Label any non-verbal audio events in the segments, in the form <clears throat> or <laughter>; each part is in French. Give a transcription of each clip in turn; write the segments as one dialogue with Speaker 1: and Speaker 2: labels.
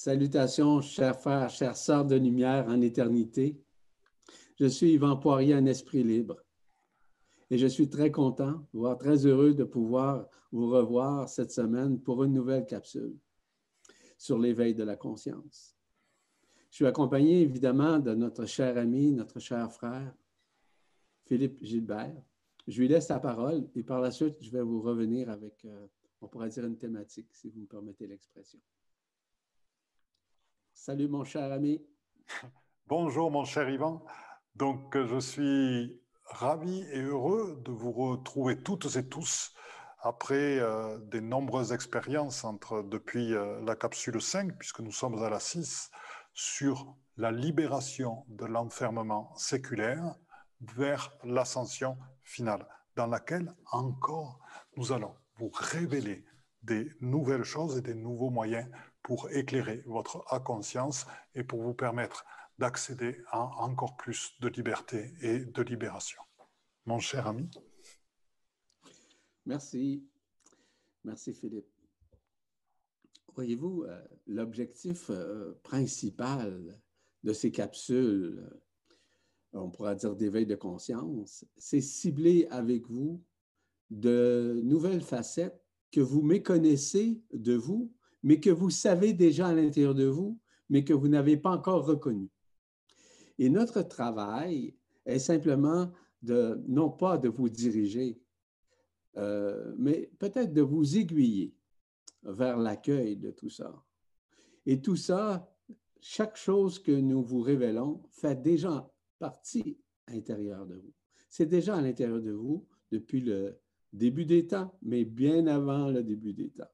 Speaker 1: Salutations, chers frères, chères sœurs de lumière en éternité. Je suis Yvan Poirier, un esprit libre. Et je suis très content, voire très heureux de pouvoir vous revoir cette semaine pour une nouvelle capsule sur l'éveil de la conscience. Je suis accompagné évidemment de notre cher ami, notre cher frère, Philippe Gilbert. Je lui laisse la parole et par la suite, je vais vous revenir avec, euh, on pourrait dire, une thématique, si vous me permettez l'expression. Salut mon cher ami.
Speaker 2: Bonjour mon cher Yvan. Donc je suis ravi et heureux de vous retrouver toutes et tous après euh, des nombreuses expériences entre, depuis euh, la capsule 5, puisque nous sommes à la 6, sur la libération de l'enfermement séculaire vers l'ascension finale, dans laquelle encore nous allons vous révéler des nouvelles choses et des nouveaux moyens pour éclairer votre conscience et pour vous permettre d'accéder à encore plus de liberté et de libération. Mon cher ami.
Speaker 1: Merci. Merci Philippe. Voyez-vous, euh, l'objectif euh, principal de ces capsules, euh, on pourra dire d'éveil de conscience, c'est cibler avec vous de nouvelles facettes que vous méconnaissez de vous mais que vous savez déjà à l'intérieur de vous, mais que vous n'avez pas encore reconnu. Et notre travail est simplement de, non pas de vous diriger, euh, mais peut-être de vous aiguiller vers l'accueil de tout ça. Et tout ça, chaque chose que nous vous révélons fait déjà partie à l'intérieur de vous. C'est déjà à l'intérieur de vous depuis le début des temps, mais bien avant le début des temps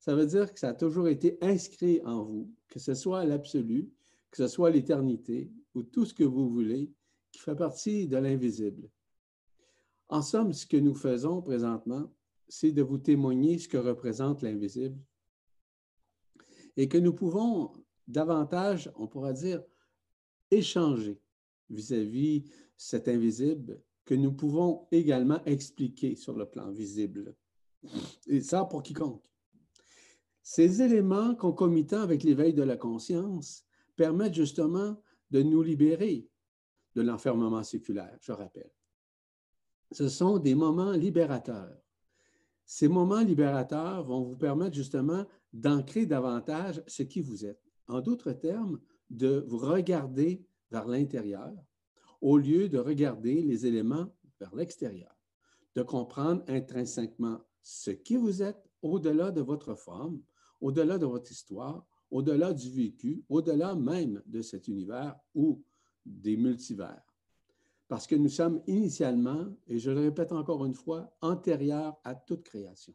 Speaker 1: ça veut dire que ça a toujours été inscrit en vous, que ce soit l'absolu, que ce soit l'éternité ou tout ce que vous voulez, qui fait partie de l'invisible. En somme, ce que nous faisons présentement, c'est de vous témoigner ce que représente l'invisible et que nous pouvons davantage, on pourra dire, échanger vis-à-vis -vis cet invisible que nous pouvons également expliquer sur le plan visible. Et ça pour quiconque. Ces éléments concomitants avec l'éveil de la conscience permettent justement de nous libérer de l'enfermement séculaire, je rappelle. Ce sont des moments libérateurs. Ces moments libérateurs vont vous permettre justement d'ancrer davantage ce qui vous êtes. En d'autres termes, de vous regarder vers l'intérieur au lieu de regarder les éléments vers l'extérieur, de comprendre intrinsèquement ce qui vous êtes au-delà de votre forme, au-delà de votre histoire, au-delà du vécu, au-delà même de cet univers ou des multivers. Parce que nous sommes initialement, et je le répète encore une fois, antérieurs à toute création.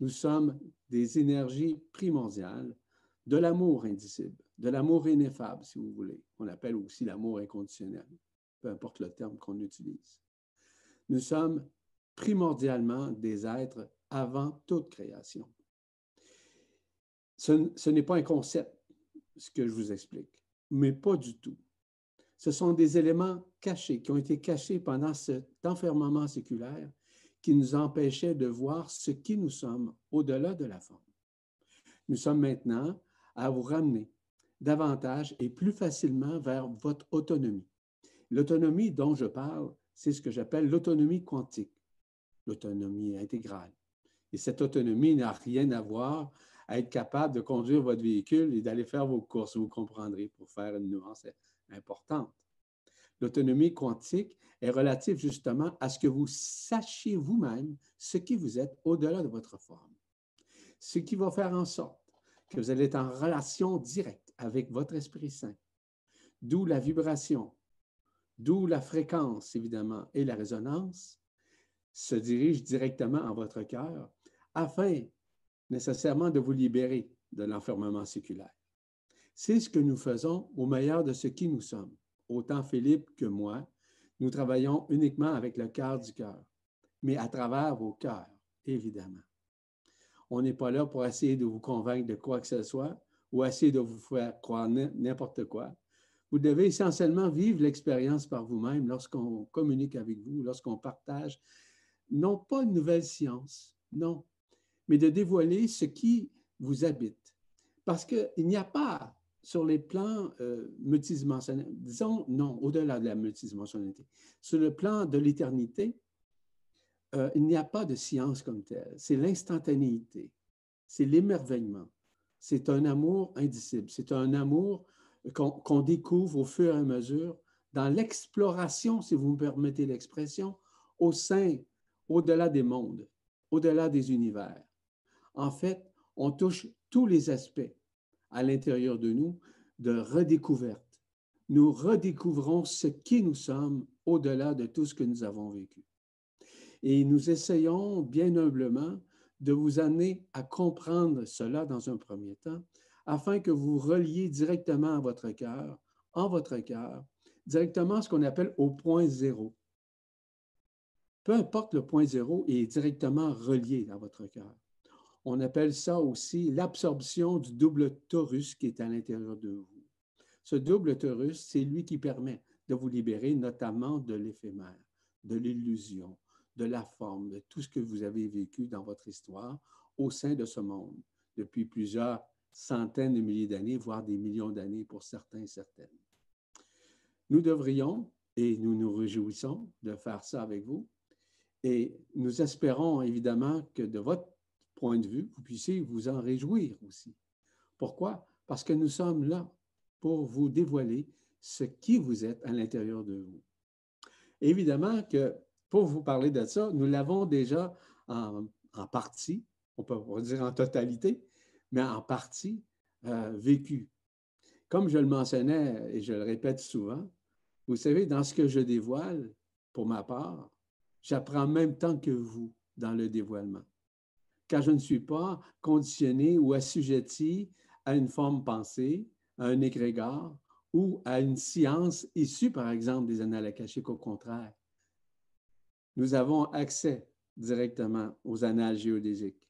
Speaker 1: Nous sommes des énergies primordiales de l'amour indicible, de l'amour ineffable, si vous voulez. On appelle aussi l'amour inconditionnel, peu importe le terme qu'on utilise. Nous sommes primordialement des êtres avant toute création. Ce, n'est pas un concept, ce que je vous explique, mais pas du tout. Ce sont des éléments cachés, qui ont été cachés pendant cet enfermement séculaire qui nous empêchait de voir ce qui nous sommes au-delà de la forme. Nous sommes maintenant à vous ramener davantage et plus facilement vers votre autonomie. L'autonomie dont je parle, c'est ce que j'appelle l'autonomie quantique, l'autonomie intégrale. Et cette autonomie n'a rien à voir à être capable de conduire votre véhicule et d'aller faire vos courses, vous comprendrez, pour faire une nuance importante. L'autonomie quantique est relative justement à ce que vous sachiez vous-même ce qui vous êtes au-delà de votre forme. Ce qui va faire en sorte que vous allez être en relation directe avec votre Esprit Saint, d'où la vibration, d'où la fréquence, évidemment, et la résonance, se dirige directement en votre cœur afin nécessairement de vous libérer de l'enfermement séculaire. C'est ce que nous faisons au meilleur de ce qui nous sommes. Autant Philippe que moi, nous travaillons uniquement avec le cœur du cœur, mais à travers vos cœurs, évidemment. On n'est pas là pour essayer de vous convaincre de quoi que ce soit ou essayer de vous faire croire n'importe quoi. Vous devez essentiellement vivre l'expérience par vous-même lorsqu'on communique avec vous, lorsqu'on partage, non pas une nouvelle science, non, mais de dévoiler ce qui vous habite. Parce qu'il n'y a pas sur les plans euh, multidimensionnels, disons non, au-delà de la multidimensionnalité, sur le plan de l'éternité, euh, il n'y a pas de science comme telle. C'est l'instantanéité, c'est l'émerveillement, c'est un amour indicible, c'est un amour qu'on découvre au fur et à mesure dans l'exploration, si vous me permettez l'expression, au sein, au-delà des mondes, au-delà des univers. En fait, on touche tous les aspects à l'intérieur de nous de redécouverte. Nous redécouvrons ce qui nous sommes au-delà de tout ce que nous avons vécu. Et nous essayons bien humblement de vous amener à comprendre cela dans un premier temps, afin que vous reliez directement à votre cœur, en votre cœur, directement ce qu'on appelle au point zéro. Peu importe le point zéro, est directement relié à votre cœur. On appelle ça aussi l'absorption du double torus qui est à l'intérieur de vous. Ce double torus, c'est lui qui permet de vous libérer notamment de l'éphémère, de l'illusion, de la forme, de tout ce que vous avez vécu dans votre histoire au sein de ce monde depuis plusieurs centaines de milliers d'années, voire des millions d'années pour certains et certaines. Nous devrions, et nous nous réjouissons de faire ça avec vous, et nous espérons évidemment que de votre point de vue, vous puissiez vous en réjouir aussi. Pourquoi? Parce que nous sommes là pour vous dévoiler ce qui vous êtes à l'intérieur de vous. Évidemment que pour vous parler de ça, nous l'avons déjà en, partie, on peut dire en totalité, mais en partie euh, vécu. Comme je le mentionnais et je le répète souvent, vous savez, dans ce que je dévoile, pour ma part, j'apprends en même temps que vous dans le dévoilement car je ne suis pas conditionné ou assujetti à une forme pensée, à un égrégore ou à une science issue, par exemple, des annales akashiques. Au contraire, nous avons accès directement aux annales géodésiques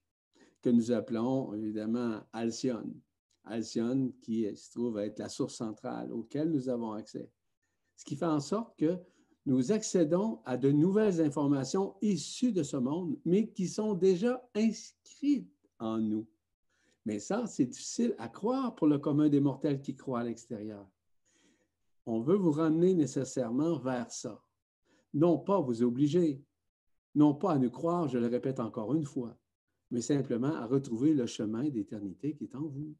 Speaker 1: que nous appelons évidemment Alcyone. Alcyone qui se trouve être la source centrale auquel nous avons accès. Ce qui fait en sorte que nous accédons à de nouvelles informations issues de ce monde, mais qui sont déjà inscrites en nous. Mais ça, c'est difficile à croire pour le commun des mortels qui croient à l'extérieur. On veut vous ramener nécessairement vers ça. Non pas vous obliger, non pas à nous croire, je le répète encore une fois, mais simplement à retrouver le chemin d'éternité qui est en vous,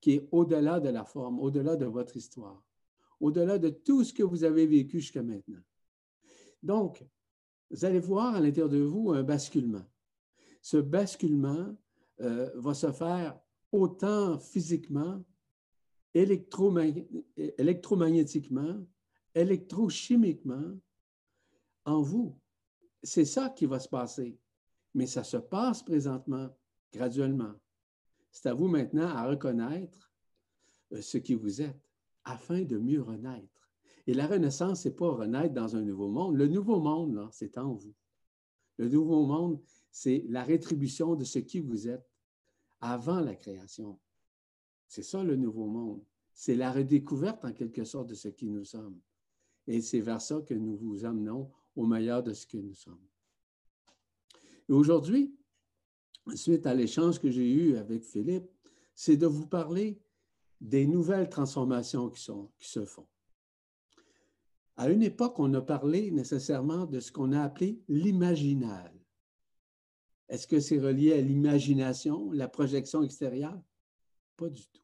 Speaker 1: qui est au-delà de la forme, au-delà de votre histoire au-delà de tout ce que vous avez vécu jusqu'à maintenant. Donc, vous allez voir à l'intérieur de vous un basculement. Ce basculement euh, va se faire autant physiquement, électromagnétiquement, électrochimiquement en vous. C'est ça qui va se passer. Mais ça se passe présentement, graduellement. C'est à vous maintenant à reconnaître euh, ce qui vous êtes afin de mieux renaître. Et la renaissance, ce n'est pas renaître dans un nouveau monde. Le nouveau monde, c'est en vous. Le nouveau monde, c'est la rétribution de ce qui vous êtes avant la création. C'est ça le nouveau monde. C'est la redécouverte en quelque sorte de ce qui nous sommes. Et c'est vers ça que nous vous amenons au meilleur de ce que nous sommes. Et aujourd'hui, suite à l'échange que j'ai eu avec Philippe, c'est de vous parler des nouvelles transformations qui, se font. À une époque, on a parlé nécessairement de ce qu'on a appelé l'imaginal. Est-ce que c'est relié à l'imagination, la projection extérieure? Pas du tout.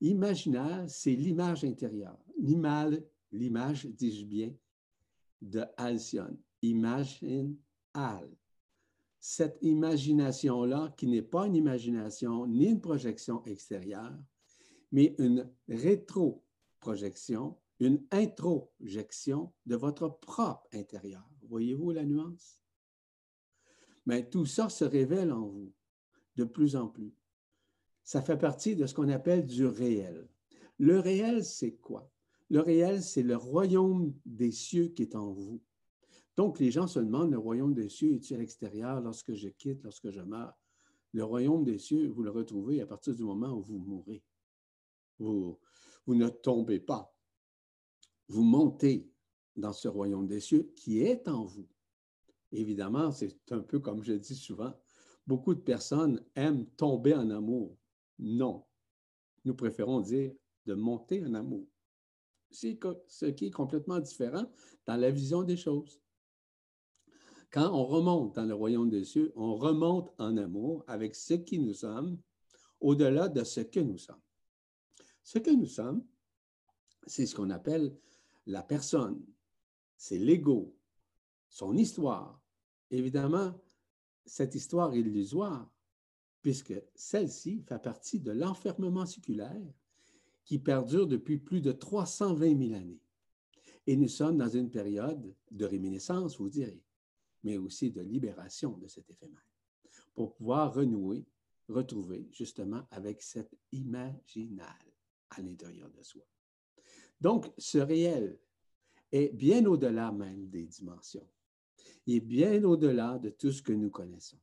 Speaker 1: Imaginal, c'est l'image intérieure. L'image, dis-je bien, de Alcyone. Imagine Al. Cette imagination-là, qui n'est pas une imagination ni une projection extérieure, mais une rétroprojection, une introjection de votre propre intérieur. Voyez-vous la nuance? Mais tout ça se révèle en vous de plus en plus. Ça fait partie de ce qu'on appelle du réel. Le réel, c'est quoi? Le réel, c'est le royaume des cieux qui est en vous. Donc, les gens se demandent, le royaume des cieux est-il à l'extérieur lorsque je quitte, lorsque je meurs? Le royaume des cieux, vous le retrouvez à partir du moment où vous mourrez. Vous, ne tombez pas. Vous montez dans ce royaume des cieux qui est en vous. Évidemment, c'est un peu comme je dis souvent, beaucoup de personnes aiment tomber en amour, Non. Nous préférons dire de monter en amour. C'est ce qui est complètement différent dans la vision des choses. Quand on remonte dans le royaume des cieux, on remonte en amour avec ce qui nous sommes, au-delà de ce que nous sommes. Ce que nous sommes, c'est ce qu'on appelle la personne, c'est l'ego, son histoire. Évidemment, cette histoire est illusoire, puisque celle-ci fait partie de l'enfermement séculaire qui perdure depuis plus de 320 000 années. Et nous sommes dans une période de réminiscence, vous direz, mais aussi de libération de cet éphémère, pour pouvoir renouer, retrouver justement avec cet imaginal à l'intérieur de soi. Donc, ce réel est bien au-delà même des dimensions. Il est bien au-delà de tout ce que nous connaissons.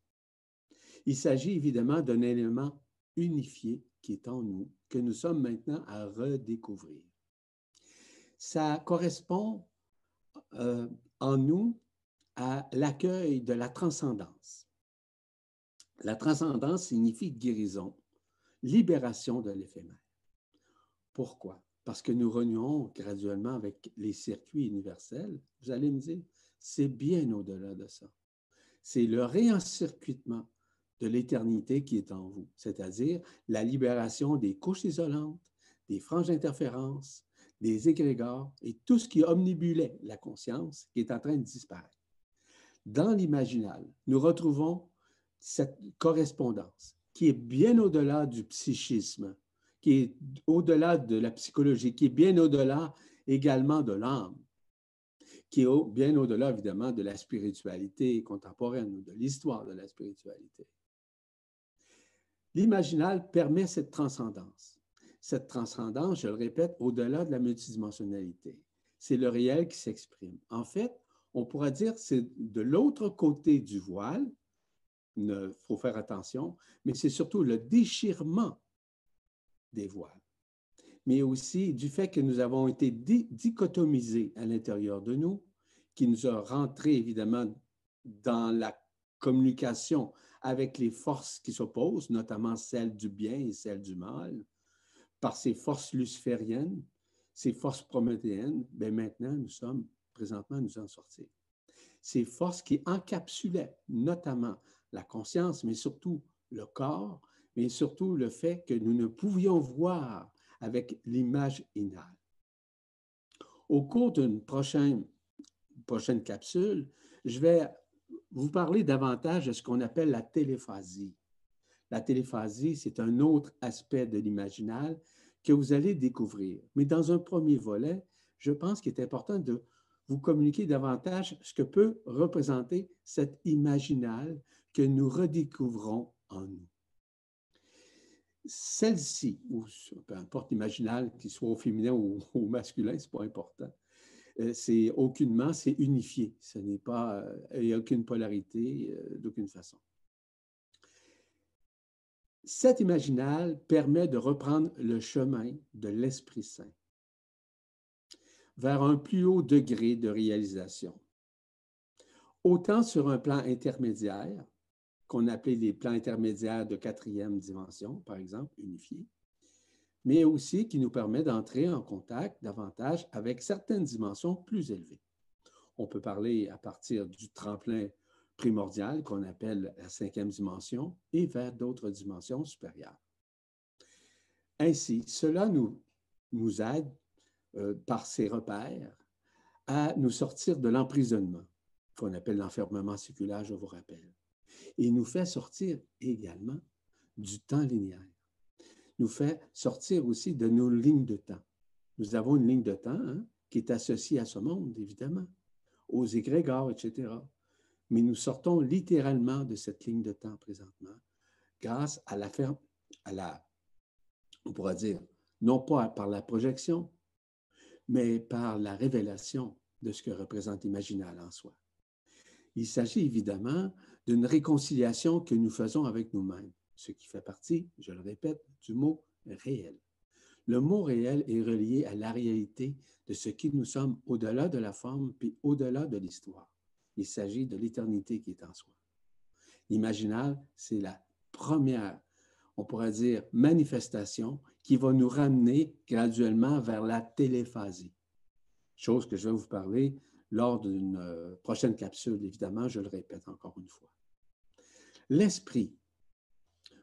Speaker 1: Il s'agit évidemment d'un élément unifié qui est en nous, que nous sommes maintenant à redécouvrir. Ça correspond euh, en nous à l'accueil de la transcendance. La transcendance signifie guérison, libération de l'éphémère. Pourquoi? Parce que nous renouons graduellement avec les circuits universels. Vous allez me dire, c'est bien au-delà de ça. C'est le réencircuitement de l'éternité qui est en vous, c'est-à-dire la libération des couches isolantes, des franges d'interférence, des égrégores et tout ce qui omnibulait la conscience qui est en train de disparaître. Dans l'imaginal, nous retrouvons cette correspondance qui est bien au-delà du psychisme, qui est au-delà de la psychologie, qui est bien au-delà également de l'âme, qui est bien au-delà évidemment de la spiritualité contemporaine ou de l'histoire de la spiritualité. L'imaginal permet cette transcendance. Cette transcendance, je le répète, au-delà de la multidimensionnalité. C'est le réel qui s'exprime. En fait, on pourrait dire c'est de l'autre côté du voile, il faut faire attention, mais c'est surtout le déchirement des voiles, mais aussi du fait que nous avons été dichotomisés à l'intérieur de nous, qui nous a rentré évidemment dans la communication avec les forces qui s'opposent, notamment celles du bien et celles du mal, par ces forces lucifériennes, ces forces prométhéennes, bien maintenant, nous sommes, présentement, nous en sortir. Ces forces qui encapsulaient notamment la conscience, mais surtout le corps, mais surtout le fait que nous ne pouvions voir avec l'image inale. Au cours d'une prochaine, prochaine capsule, je vais vous parlez davantage de ce qu'on appelle la téléphasie. La téléphasie, c'est un autre aspect de l'imaginal que vous allez découvrir. Mais dans un premier volet, je pense qu'il est important de vous communiquer davantage ce que peut représenter cet imaginal que nous redécouvrons en nous. Celle-ci, ou peu importe l'imaginal, qu'il soit au féminin ou <laughs> au masculin, ce n'est pas important, euh, c'est aucunement, c'est unifié. Ce n'est pas, euh, il n'y a aucune polarité euh, d'aucune façon. Cet imaginal permet de reprendre le chemin de l'Esprit Saint vers un plus haut degré de réalisation. Autant sur un plan intermédiaire, qu'on appelait les plans intermédiaires de quatrième dimension, par exemple, unifiés, mais aussi qui nous permet d'entrer en contact davantage avec certaines dimensions plus élevées. On peut parler à partir du tremplin primordial qu'on appelle la cinquième dimension et vers d'autres dimensions supérieures. Ainsi, cela nous, aide euh, par ces repères à nous sortir de l'emprisonnement qu'on appelle l'enfermement séculaire, je vous rappelle. Et nous fait sortir également du temps linéaire nous fait sortir aussi de nos lignes de temps. Nous avons une ligne de temps hein, qui est associée à ce monde, évidemment, aux égrégores, etc. Mais nous sortons littéralement de cette ligne de temps présentement grâce à la, à la on pourra dire, non pas par la projection, mais par la révélation de ce que représente Imaginal en soi. Il s'agit évidemment d'une réconciliation que nous faisons avec nous-mêmes ce qui fait partie, je le répète, du mot réel. Le mot réel est relié à la réalité de ce qui nous sommes au-delà de la forme puis au-delà de l'histoire. Il s'agit de l'éternité qui est en soi. L'imaginal, c'est la première, on pourrait dire, manifestation qui va nous ramener graduellement vers la téléphasie. Chose que je vais vous parler lors d'une euh, prochaine capsule, évidemment, je le répète encore une fois. L'esprit,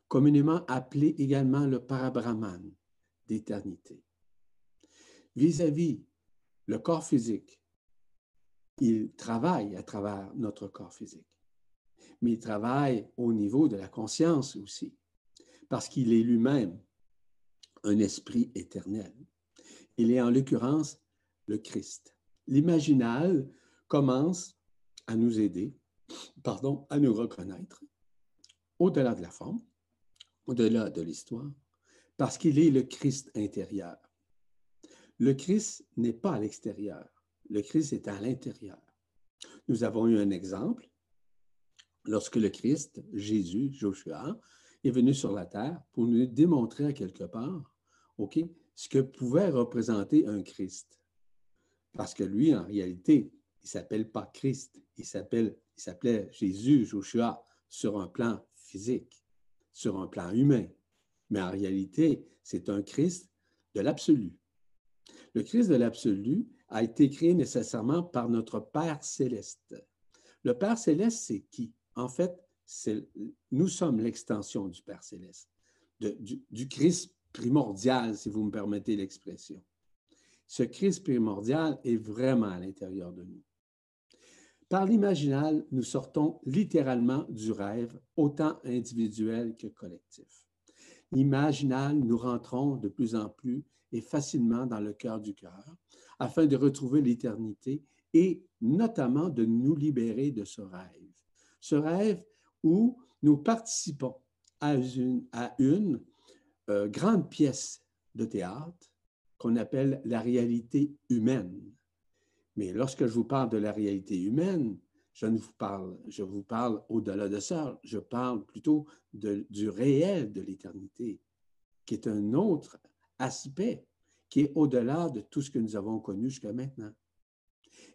Speaker 1: communément appelé également le parabrahman d'éternité, vis-à-vis le corps physique, il travaille à travers notre corps physique, mais il travaille au niveau de la conscience aussi, parce qu'il est lui-même un esprit éternel. Il est en l'occurrence le Christ. L'imaginal commence à nous aider, pardon, à nous reconnaître au-delà de la forme, au-delà de l'histoire, parce qu'il est le Christ intérieur. Le Christ n'est pas à l'extérieur, le Christ est à l'intérieur. Nous avons eu un exemple lorsque le Christ, Jésus, Joshua, est venu sur la terre pour nous démontrer à quelque part, OK, ce que pouvait représenter un Christ. Parce que lui, en réalité, il ne s'appelle pas Christ, il s'appelait Jésus, Joshua, sur un plan physique, sur un plan humain. Mais en réalité, c'est un Christ de l'absolu. Le Christ de l'absolu a été créé nécessairement par notre Père céleste. Le Père céleste, c'est qui? En fait, nous sommes l'extension du Père céleste, du Christ primordial, si vous me permettez l'expression. Ce Christ primordial est vraiment à l'intérieur de nous. Par l'imaginal, nous sortons littéralement du rêve, autant individuel que collectif. L'imaginal, nous rentrons de plus en plus et facilement dans le cœur du cœur, afin de retrouver l'éternité et notamment de nous libérer de ce rêve. Ce rêve où nous participons à une, euh, grande pièce de théâtre qu'on appelle la réalité humaine. Mais lorsque je vous parle de la réalité humaine, je ne vous parle, je vous parle au-delà de ça, je parle plutôt du réel de l'éternité, qui est un autre aspect, qui est au-delà de tout ce que nous avons connu jusqu'à maintenant.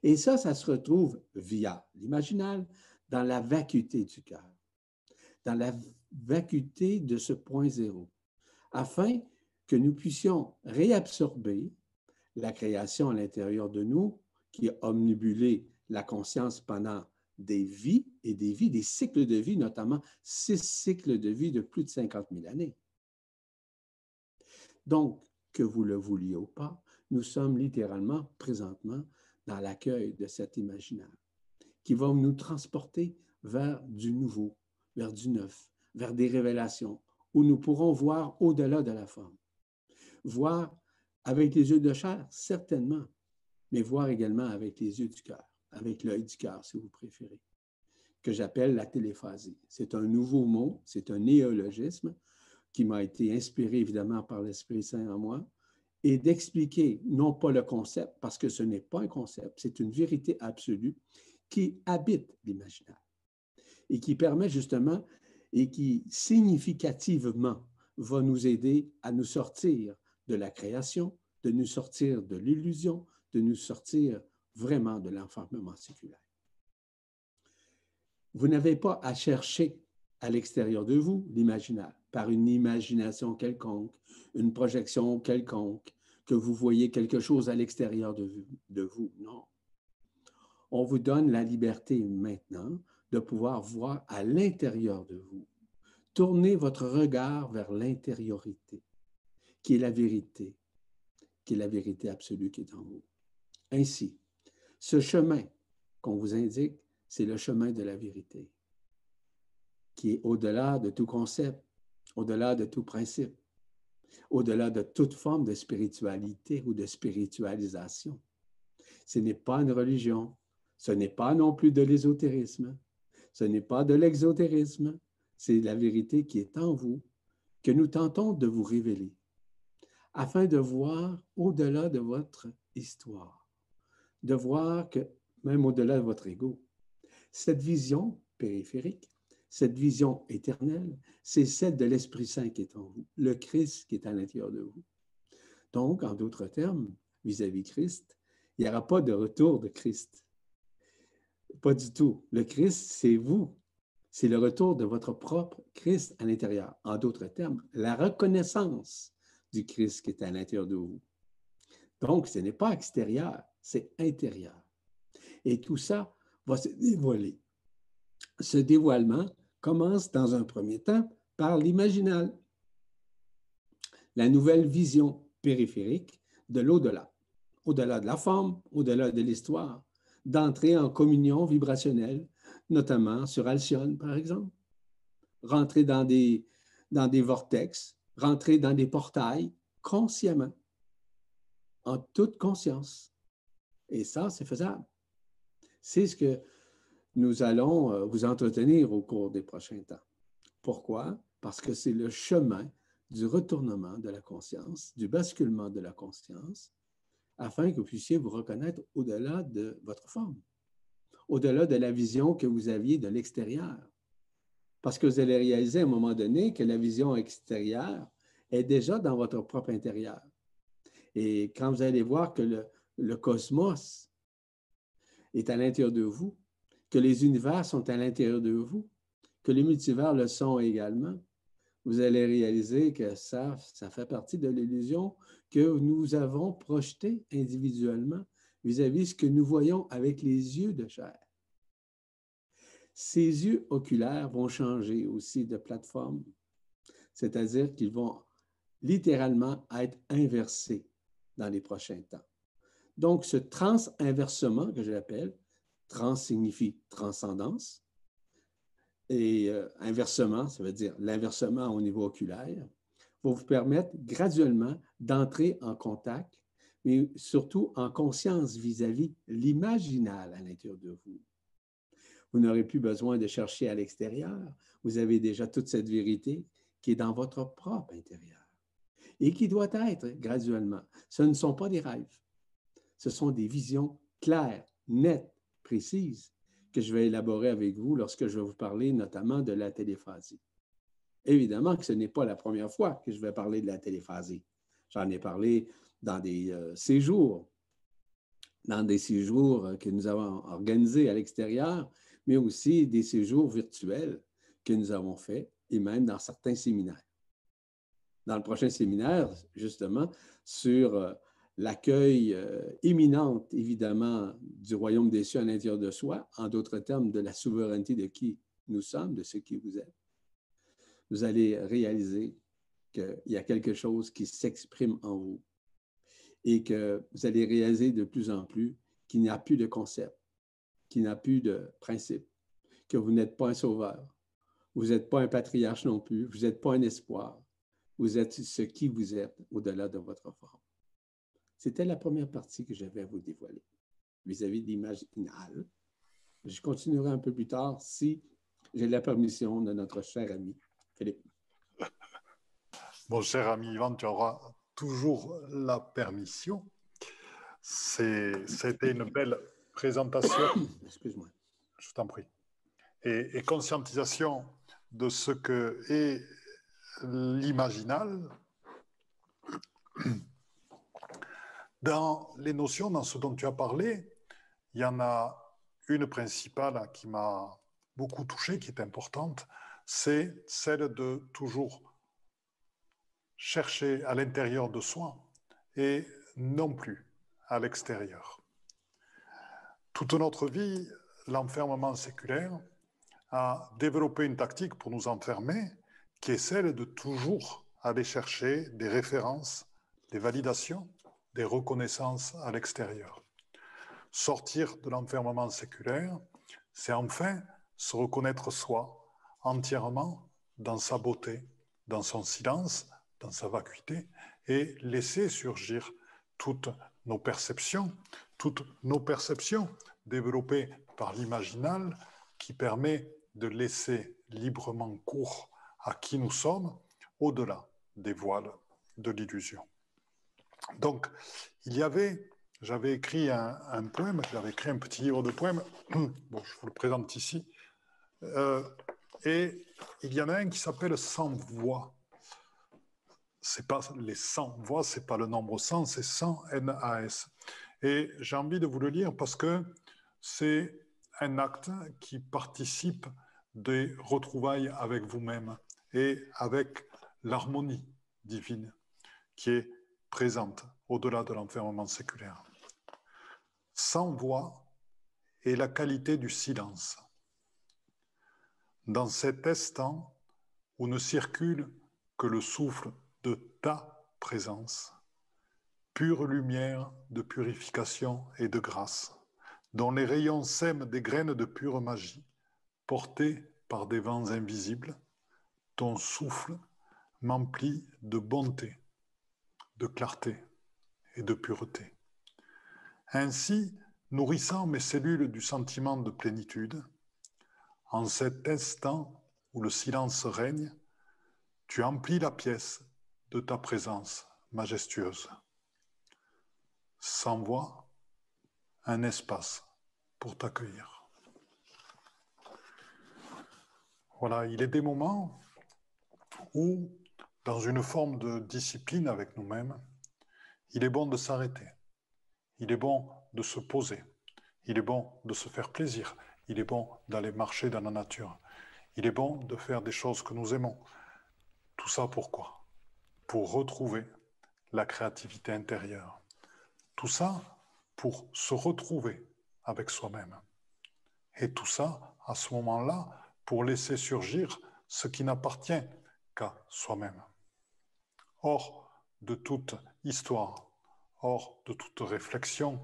Speaker 1: Et ça, ça se retrouve via l'imaginal, dans la vacuité du cœur, dans la vacuité de ce point zéro, afin que nous puissions réabsorber la création à l'intérieur de nous qui a omnibulé la conscience pendant des vies et des vies, des cycles de vie, notamment six cycles de vie de plus de 50 000 années. Donc, que vous le vouliez ou pas, nous sommes littéralement présentement dans l'accueil de cet imaginaire qui va nous transporter vers du nouveau, vers du neuf, vers des révélations où nous pourrons voir au-delà de la forme. Voir avec les yeux de chair, certainement, mais voir également avec les yeux du cœur, avec l'œil du cœur, si vous préférez, que j'appelle la téléphasie. C'est un nouveau mot, c'est un néologisme qui m'a été inspiré évidemment par l'Esprit Saint en moi, et d'expliquer non pas le concept, parce que ce n'est pas un concept, c'est une vérité absolue qui habite l'imaginaire et qui permet justement et qui significativement va nous aider à nous sortir de la création, de nous sortir de l'illusion, de nous sortir vraiment de l'enfermement séculaire. Vous n'avez pas à chercher à l'extérieur de vous l'imaginaire par une imagination quelconque, une projection quelconque, que vous voyez quelque chose à l'extérieur de vous. Non. On vous donne la liberté maintenant de pouvoir voir à l'intérieur de vous. Tournez votre regard vers l'intériorité, qui est la vérité, qui est la vérité absolue qui est en vous. Ainsi, ce chemin qu'on vous indique, c'est le chemin de la vérité, qui est au-delà de tout concept, au-delà de tout principe, au-delà de toute forme de spiritualité ou de spiritualisation. Ce n'est pas une religion, ce n'est pas non plus de l'ésotérisme, ce n'est pas de l'exotérisme, c'est la vérité qui est en vous, que nous tentons de vous révéler, afin de voir au-delà de votre histoire de voir que, même au-delà de votre ego, cette vision périphérique, cette vision éternelle, c'est celle de l'Esprit Saint qui est en vous, le Christ qui est à l'intérieur de vous. Donc, en d'autres termes, vis-à-vis -vis Christ, il n'y aura pas de retour de Christ. Pas du tout. Le Christ, c'est vous. c'est le retour de votre propre Christ à l'intérieur. En d'autres termes, la reconnaissance du Christ qui est à l'intérieur de vous. Donc, ce n'est pas extérieur, c'est intérieur. Et tout ça va se dévoiler. Ce dévoilement commence dans un premier temps par l'imaginal, la nouvelle vision périphérique de l'au-delà, au-delà de la forme, au-delà de l'histoire, d'entrer en communion vibrationnelle, notamment sur Alcyone, par exemple, rentrer dans des, dans des vortex, rentrer dans des portails consciemment, en toute conscience. Et ça, c'est faisable. C'est ce que nous allons euh, vous entretenir au cours des prochains temps. Pourquoi? Parce que c'est le chemin du retournement de la conscience, du basculement de la conscience, afin que vous puissiez vous reconnaître au-delà de votre forme, au-delà de la vision que vous aviez de l'extérieur. Parce que vous allez réaliser à un moment donné que la vision extérieure est déjà dans votre propre intérieur. Et quand vous allez voir que le, le cosmos est à l'intérieur de vous, que les univers sont à l'intérieur de vous, que les multivers le sont également, vous allez réaliser que ça, fait partie de l'illusion que nous avons projetée individuellement vis-à-vis de ce que nous voyons avec les yeux de chair. Ces yeux oculaires vont changer aussi de plateforme, c'est-à-dire qu'ils vont littéralement être inversés dans les prochains temps. Donc, ce trans-inversement que j'appelle, trans signifie transcendance, et euh, inversement, ça veut dire l'inversement au niveau oculaire, va vous permettre graduellement d'entrer en contact, mais surtout en conscience vis-à-vis l'imaginal à l'intérieur de vous. Vous n'aurez plus besoin de chercher à l'extérieur. Vous avez déjà toute cette vérité qui est dans votre propre intérieur et qui doit être graduellement. Ce ne sont pas des rêves. Ce sont des visions claires, nettes, précises que je vais élaborer avec vous lorsque je vais vous parler notamment de la téléphasie. Évidemment que ce n'est pas la première fois que je vais parler de la téléphasie. J'en ai parlé dans des euh, séjours, dans des séjours que nous avons organisés à l'extérieur, mais aussi des séjours virtuels que nous avons faits et même dans certains séminaires. Dans le prochain séminaire, justement, sur euh, l'accueil euh, imminent, évidemment, du royaume des cieux à l'intérieur de soi, en d'autres termes, de la souveraineté de qui nous sommes, de ce qui vous êtes, vous allez réaliser qu'il y a quelque chose qui s'exprime en vous et que vous allez réaliser de plus en plus qu'il n'y a plus de concept, qu'il n'y a plus de principe, que vous n'êtes pas un sauveur, vous n'êtes pas un patriarche non plus, vous n'êtes pas un espoir, vous êtes ce qui vous êtes au-delà de votre forme. C'était la première partie que j'avais à vous dévoiler vis-à-vis de l'image inale. Je continuerai un peu plus tard si j'ai la permission de notre cher ami Philippe. <laughs>
Speaker 2: Mon cher ami Yvan, tu auras toujours la permission. C'était une belle présentation. <coughs>
Speaker 1: Excuse-moi.
Speaker 2: Je t'en prie. Et, et, conscientisation de ce que est l'imaginal dans les notions, dans ce dont tu as parlé, il y en a une principale qui m'a beaucoup touché, qui est importante, c'est celle de toujours chercher à l'intérieur de soi et non plus à l'extérieur. Toute notre vie, l'enfermement séculaire a développé une tactique pour nous enfermer qui est celle de toujours aller chercher des références, des validations des reconnaissances à l'extérieur. Sortir de l'enfermement séculaire, c'est enfin se reconnaître soi entièrement dans sa beauté, dans son silence, dans sa vacuité, et laisser surgir toutes nos perceptions, toutes nos perceptions développées par l'imaginal qui permet de laisser librement cours à qui nous sommes au-delà des voiles de l'illusion. Donc, il y avait, j'avais écrit un, poème, j'avais écrit un petit livre de poèmes, <clears throat> bon, je vous le présente ici, euh, et il y en a un qui s'appelle 100 voix. C'est pas les 100 voix, c'est pas le nombre 100, c'est 100 N-A-S. Et j'ai envie de vous le lire parce que c'est un acte qui participe des retrouvailles avec vous-même et avec l'harmonie divine qui est présente au-delà de l'enfermement séculaire. Sans voix est la qualité du silence. Dans cet instant où ne circule que le souffle de ta présence, pure lumière de purification et de grâce, dont les rayons sèment des graines de pure magie, portées par des vents invisibles, ton souffle m'emplit de bonté, de clarté et de pureté. Ainsi, nourrissant mes cellules du sentiment de plénitude, en cet instant où le silence règne, tu emplis la pièce de ta présence majestueuse. Sans voix, un espace pour t'accueillir. Voilà, il est des moments où, dans une forme de discipline avec nous-mêmes, il est bon de s'arrêter, il est bon de se poser, il est bon de se faire plaisir, il est bon d'aller marcher dans la nature, il est bon de faire des choses que nous aimons. Tout ça pourquoi? Pour retrouver la créativité intérieure. Tout ça pour se retrouver avec soi-même. Et tout ça, à ce moment-là, pour laisser surgir ce qui n'appartient qu'à soi-même. Hors de toute histoire, hors de toute réflexion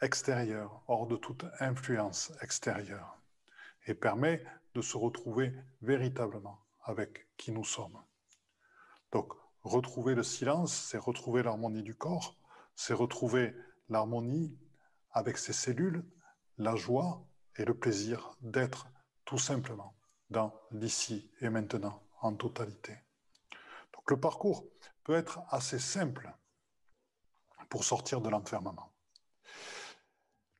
Speaker 2: extérieure, hors de toute influence extérieure, et permet de se retrouver véritablement avec qui nous sommes. Donc, retrouver le silence, c'est retrouver l'harmonie du corps, c'est retrouver l'harmonie avec ses cellules, la joie et le plaisir d'être tout simplement dans l'ici et maintenant en totalité. Le parcours peut être assez simple pour sortir de l'enfermement.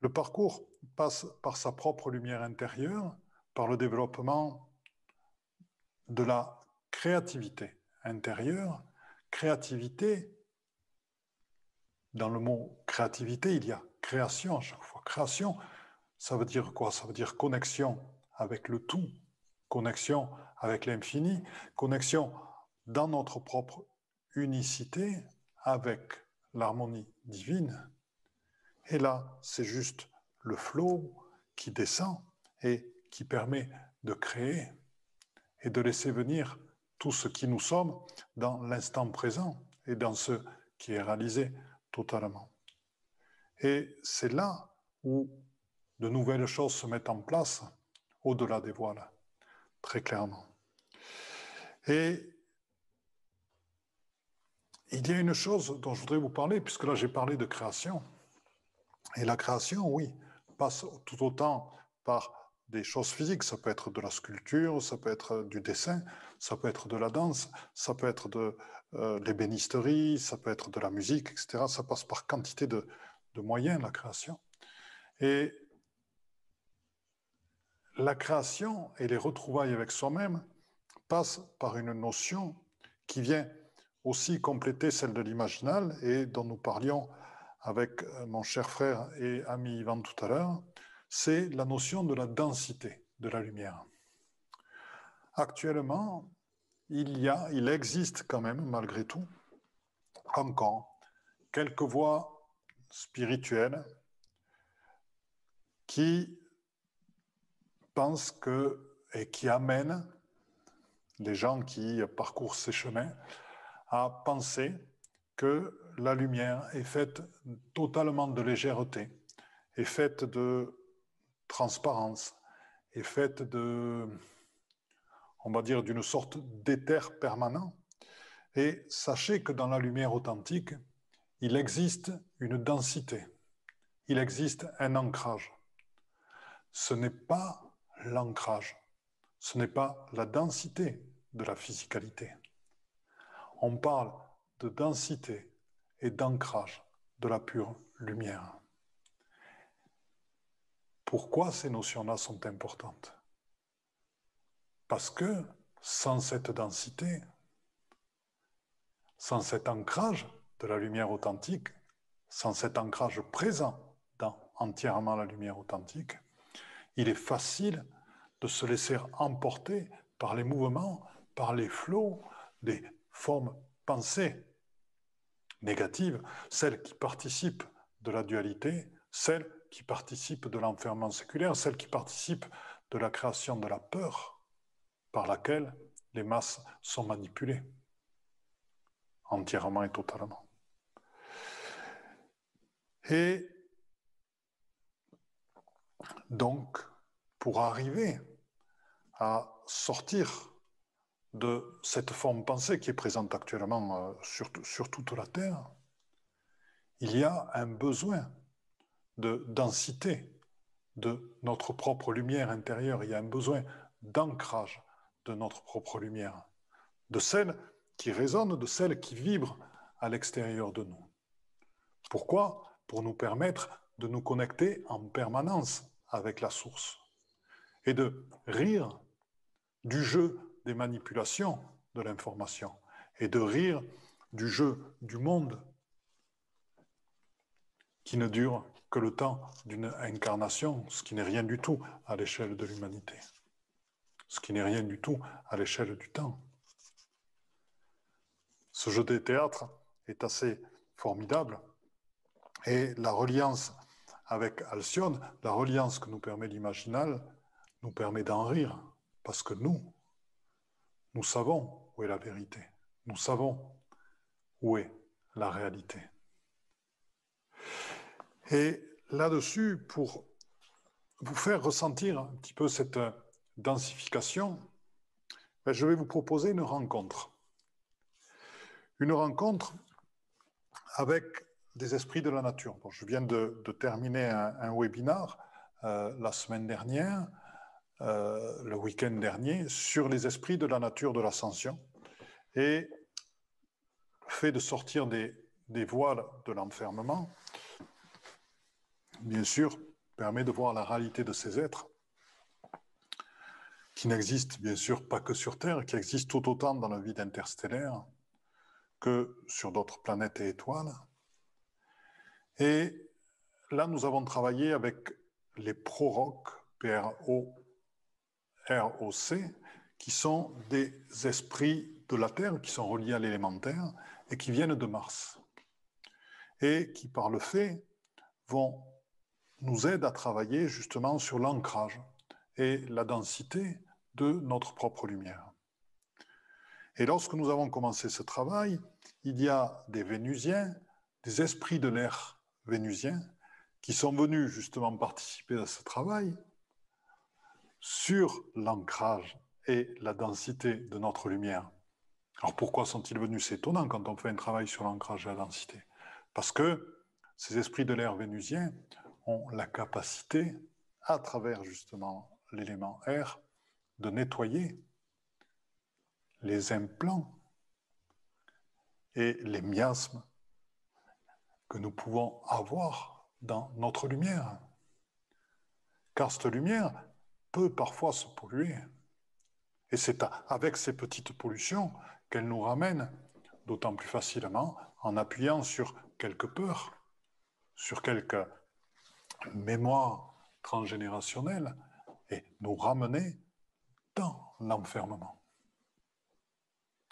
Speaker 2: Le parcours passe par sa propre lumière intérieure, par le développement de la créativité intérieure. Créativité, dans le mot créativité, il y a création à chaque fois. Création, ça veut dire quoi? Ça veut dire connexion avec le tout, connexion avec l'infini, connexion dans notre propre unicité avec l'harmonie divine. Et là, c'est juste le flot qui descend et qui permet de créer et de laisser venir tout ce qui nous sommes dans l'instant présent et dans ce qui est réalisé totalement. Et c'est là où de nouvelles choses se mettent en place au-delà des voiles, très clairement. Et il y a une chose dont je voudrais vous parler, puisque là j'ai parlé de création. Et la création, oui, passe tout autant par des choses physiques. Ça peut être de la sculpture, ça peut être du dessin, ça peut être de la danse, ça peut être de euh, l'ébénisterie, ça peut être de la musique, etc. Ça passe par quantité de, de moyens, la création. Et la création et les retrouvailles avec soi-même passent par une notion qui vient aussi compléter celle de l'imaginal et dont nous parlions avec euh, mon cher frère et ami Ivan tout à l'heure, c'est la notion de la densité de la lumière. Actuellement, il y a, il existe quand même, malgré tout, encore quelques voies spirituelles qui pensent que et qui amènent les gens qui parcourent ces chemins à penser que la lumière est faite totalement de légèreté, est faite de transparence, est faite de, on va d'une sorte d'éther permanent. Et sachez que dans la lumière authentique, il existe une densité, il existe un ancrage. Ce n'est pas l'ancrage, ce n'est pas la densité de la physicalité. On parle de densité et d'ancrage de la pure lumière. Pourquoi ces notions-là sont importantes? Parce que sans cette densité, sans cet ancrage de la lumière authentique, sans cet ancrage présent dans entièrement la lumière authentique, il est facile de se laisser emporter par les mouvements, par les flots des formes pensées négatives, celles qui participent de la dualité, celles qui participent de l'enfermement séculaire, celles qui participent de la création de la peur par laquelle les masses sont manipulées entièrement et totalement. Et donc, pour arriver à sortir de cette forme pensée qui est présente actuellement euh, sur, sur toute la Terre, il y a un besoin de densité de notre propre lumière intérieure, il y a un besoin d'ancrage de notre propre lumière, de celle qui résonne, de celle qui vibre à l'extérieur de nous. Pourquoi? Pour nous permettre de nous connecter en permanence avec la source et de rire du jeu des manipulations de l'information et de rire du jeu du monde qui ne dure que le temps d'une incarnation, ce qui n'est rien du tout à l'échelle de l'humanité, ce qui n'est rien du tout à l'échelle du temps. Ce jeu des théâtres est assez formidable et la reliance avec Alcyone, la reliance que nous permet l'imaginal, nous permet d'en rire, parce que nous, nous savons où est la vérité, nous savons où est la réalité. Et là-dessus, pour vous faire ressentir un petit peu cette densification, ben, je vais vous proposer une rencontre. Une rencontre avec des esprits de la nature. je viens de, terminer un, webinar euh, la semaine dernière, euh, le week-end dernier, sur les esprits de la nature de l'ascension. Et le fait de sortir des, des voiles de l'enfermement, bien sûr, permet de voir la réalité de ces êtres qui n'existent bien sûr pas que sur Terre, qui existent tout autant dans la vie interstellaire que sur d'autres planètes et étoiles. Et là, nous avons travaillé avec les prorocs, P-R-O-R-O-C, qui sont des esprits de la Terre, qui sont reliés à l'élémentaire et qui viennent de Mars. Et qui, par le fait, vont nous aide à travailler justement sur l'ancrage et la densité de notre propre lumière. Et lorsque nous avons commencé ce travail, il y a des Vénusiens, des esprits de l'air vénusiens, qui sont venus justement participer à ce travail sur l'ancrage et la densité de notre lumière. Alors pourquoi sont-ils venus? C'est étonnant quand on fait un travail sur l'ancrage et la densité. Parce que ces esprits de l'air vénusien ont la capacité, à travers justement l'élément air, de nettoyer les implants et les miasmes que nous pouvons avoir dans notre lumière. Car cette lumière peut parfois se polluer. Et c'est avec ces petites pollutions qu'elle nous ramène d'autant plus facilement en appuyant sur quelques peurs, sur quelques mémoire transgénérationnelle et nous ramener dans l'enfermement.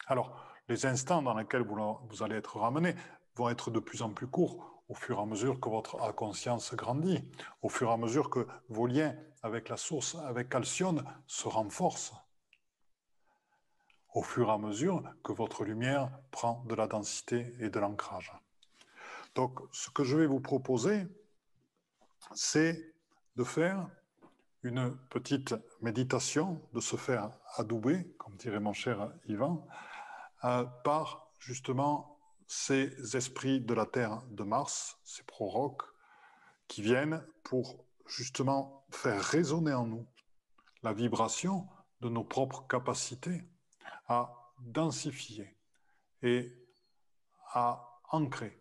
Speaker 2: Alors, les instants dans lesquels vous, allez être ramené vont être de plus en plus courts au fur et à mesure que votre conscience grandit, au fur et à mesure que vos liens avec la source, avec Alcyone, se renforcent, au fur et à mesure que votre lumière prend de la densité et de l'ancrage. Donc, ce que je vais vous proposer, c'est de faire une petite méditation, de se faire adouber, comme dirait mon cher Ivan, euh, par justement ces esprits de la Terre de Mars, ces proroques, qui viennent pour justement faire résonner en nous la vibration de nos propres capacités à densifier et à ancrer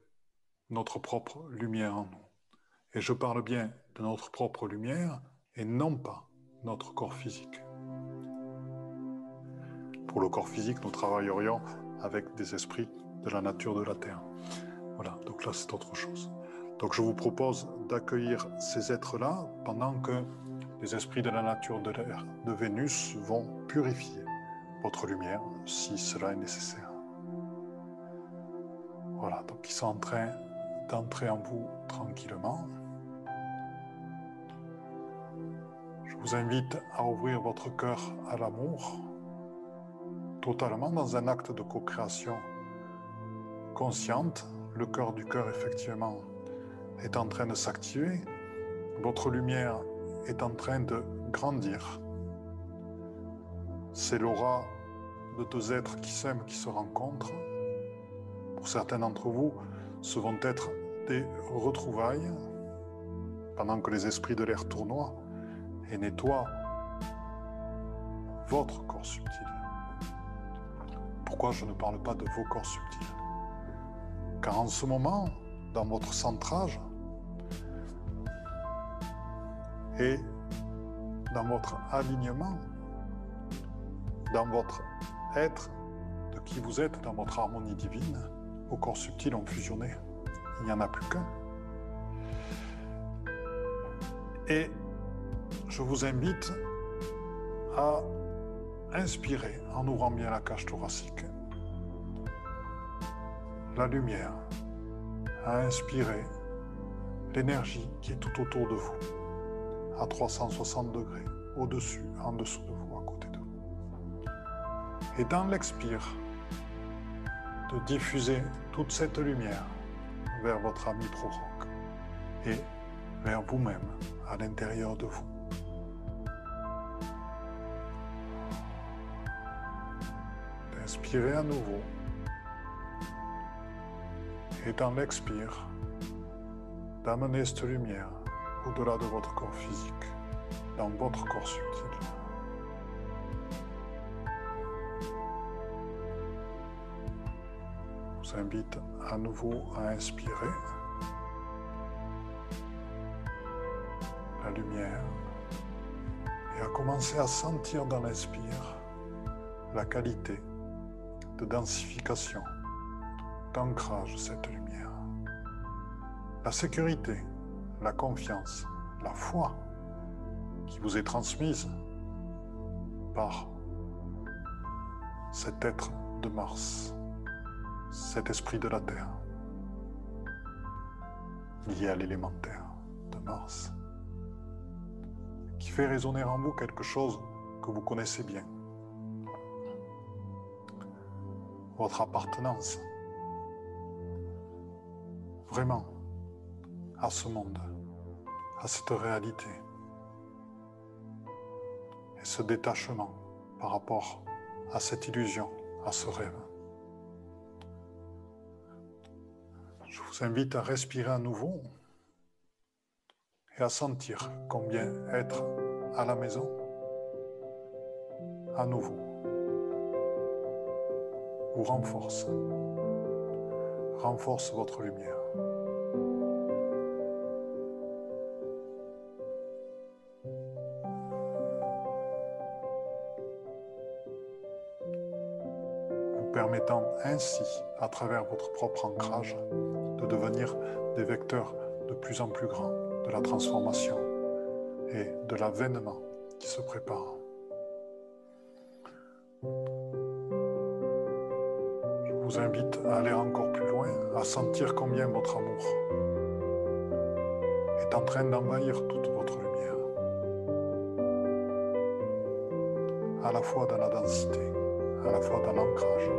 Speaker 2: notre propre lumière en nous. Et je parle bien de notre propre lumière et non pas notre corps physique. Pour le corps physique, nous travaillerions avec des esprits de la nature de la Terre. Voilà, donc là c'est autre chose. Donc je vous propose d'accueillir ces êtres-là pendant que les esprits de la nature de de Vénus vont purifier votre lumière si cela est nécessaire. Voilà, donc ils sont en train d'entrer en vous tranquillement. Je vous invite à ouvrir votre cœur à l'amour, totalement dans un acte de co-création consciente. Le cœur du cœur, effectivement, est en train de s'activer. Votre lumière est en train de grandir. C'est l'aura de deux êtres qui s'aiment, qui se rencontrent. Pour certains d'entre vous, ce vont être des retrouvailles pendant que les esprits de l'air tournoient et nettoient votre corps subtil. Pourquoi je ne parle pas de vos corps subtils? Car en ce moment, dans votre centrage, et dans votre alignement, dans votre être de qui vous êtes, dans votre harmonie divine, vos corps subtils ont fusionné. Il n'y en a plus qu'un. Et je vous invite à inspirer en ouvrant bien la cage thoracique la lumière, à inspirer l'énergie qui est tout autour de vous à 360 degrés, au-dessus, en dessous de vous, à côté de vous. Et dans l'expire, de diffuser toute cette lumière vers votre ami proroque et vers vous-même, à l'intérieur de vous. Inspirez à nouveau. Et dans l'expire, d'amener cette lumière au-delà de votre corps physique, dans votre corps subtil. Je vous invite à nouveau à inspirer. La lumière. Et à commencer à sentir dans l'inspire la qualité de densification, d'ancrage cette lumière, la sécurité la confiance, la foi qui vous est transmise par cet être de Mars, cet esprit de la Terre, lié à l'élémentaire de Mars, qui fait résonner en vous quelque chose que vous connaissez bien. Votre appartenance. Vraiment à ce monde, à cette réalité. Et ce détachement par rapport à cette illusion, à ce rêve. Je vous invite à respirer à nouveau et à sentir combien être à la maison à nouveau vous renforce, renforce votre lumière. Ainsi, à travers votre propre ancrage, de devenir des vecteurs de plus en plus grands de la transformation et de l'avènement qui se prépare. Je vous invite à aller encore plus loin, à sentir combien votre amour est en train d'envahir toute votre lumière, à la fois dans la densité, à la fois dans l'ancrage,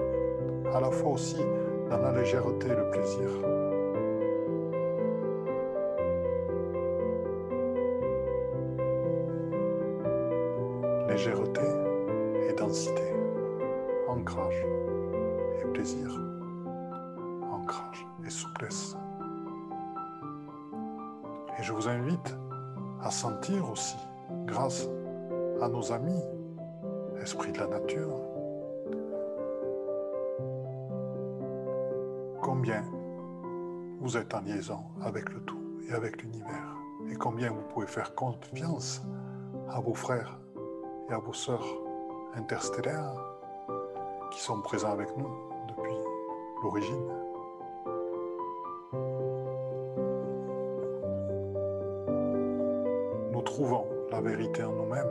Speaker 2: à la fois aussi dans la légèreté et le plaisir. Légèreté et densité, ancrage et plaisir, ancrage et souplesse. Et je vous invite à sentir aussi, grâce à nos amis, esprit de la nature, vous êtes en liaison avec le tout et avec l'univers, et combien vous pouvez faire confiance à vos frères et à vos sœurs interstellaires qui sont présents avec nous depuis l'origine. Nous trouvons la vérité en nous-mêmes.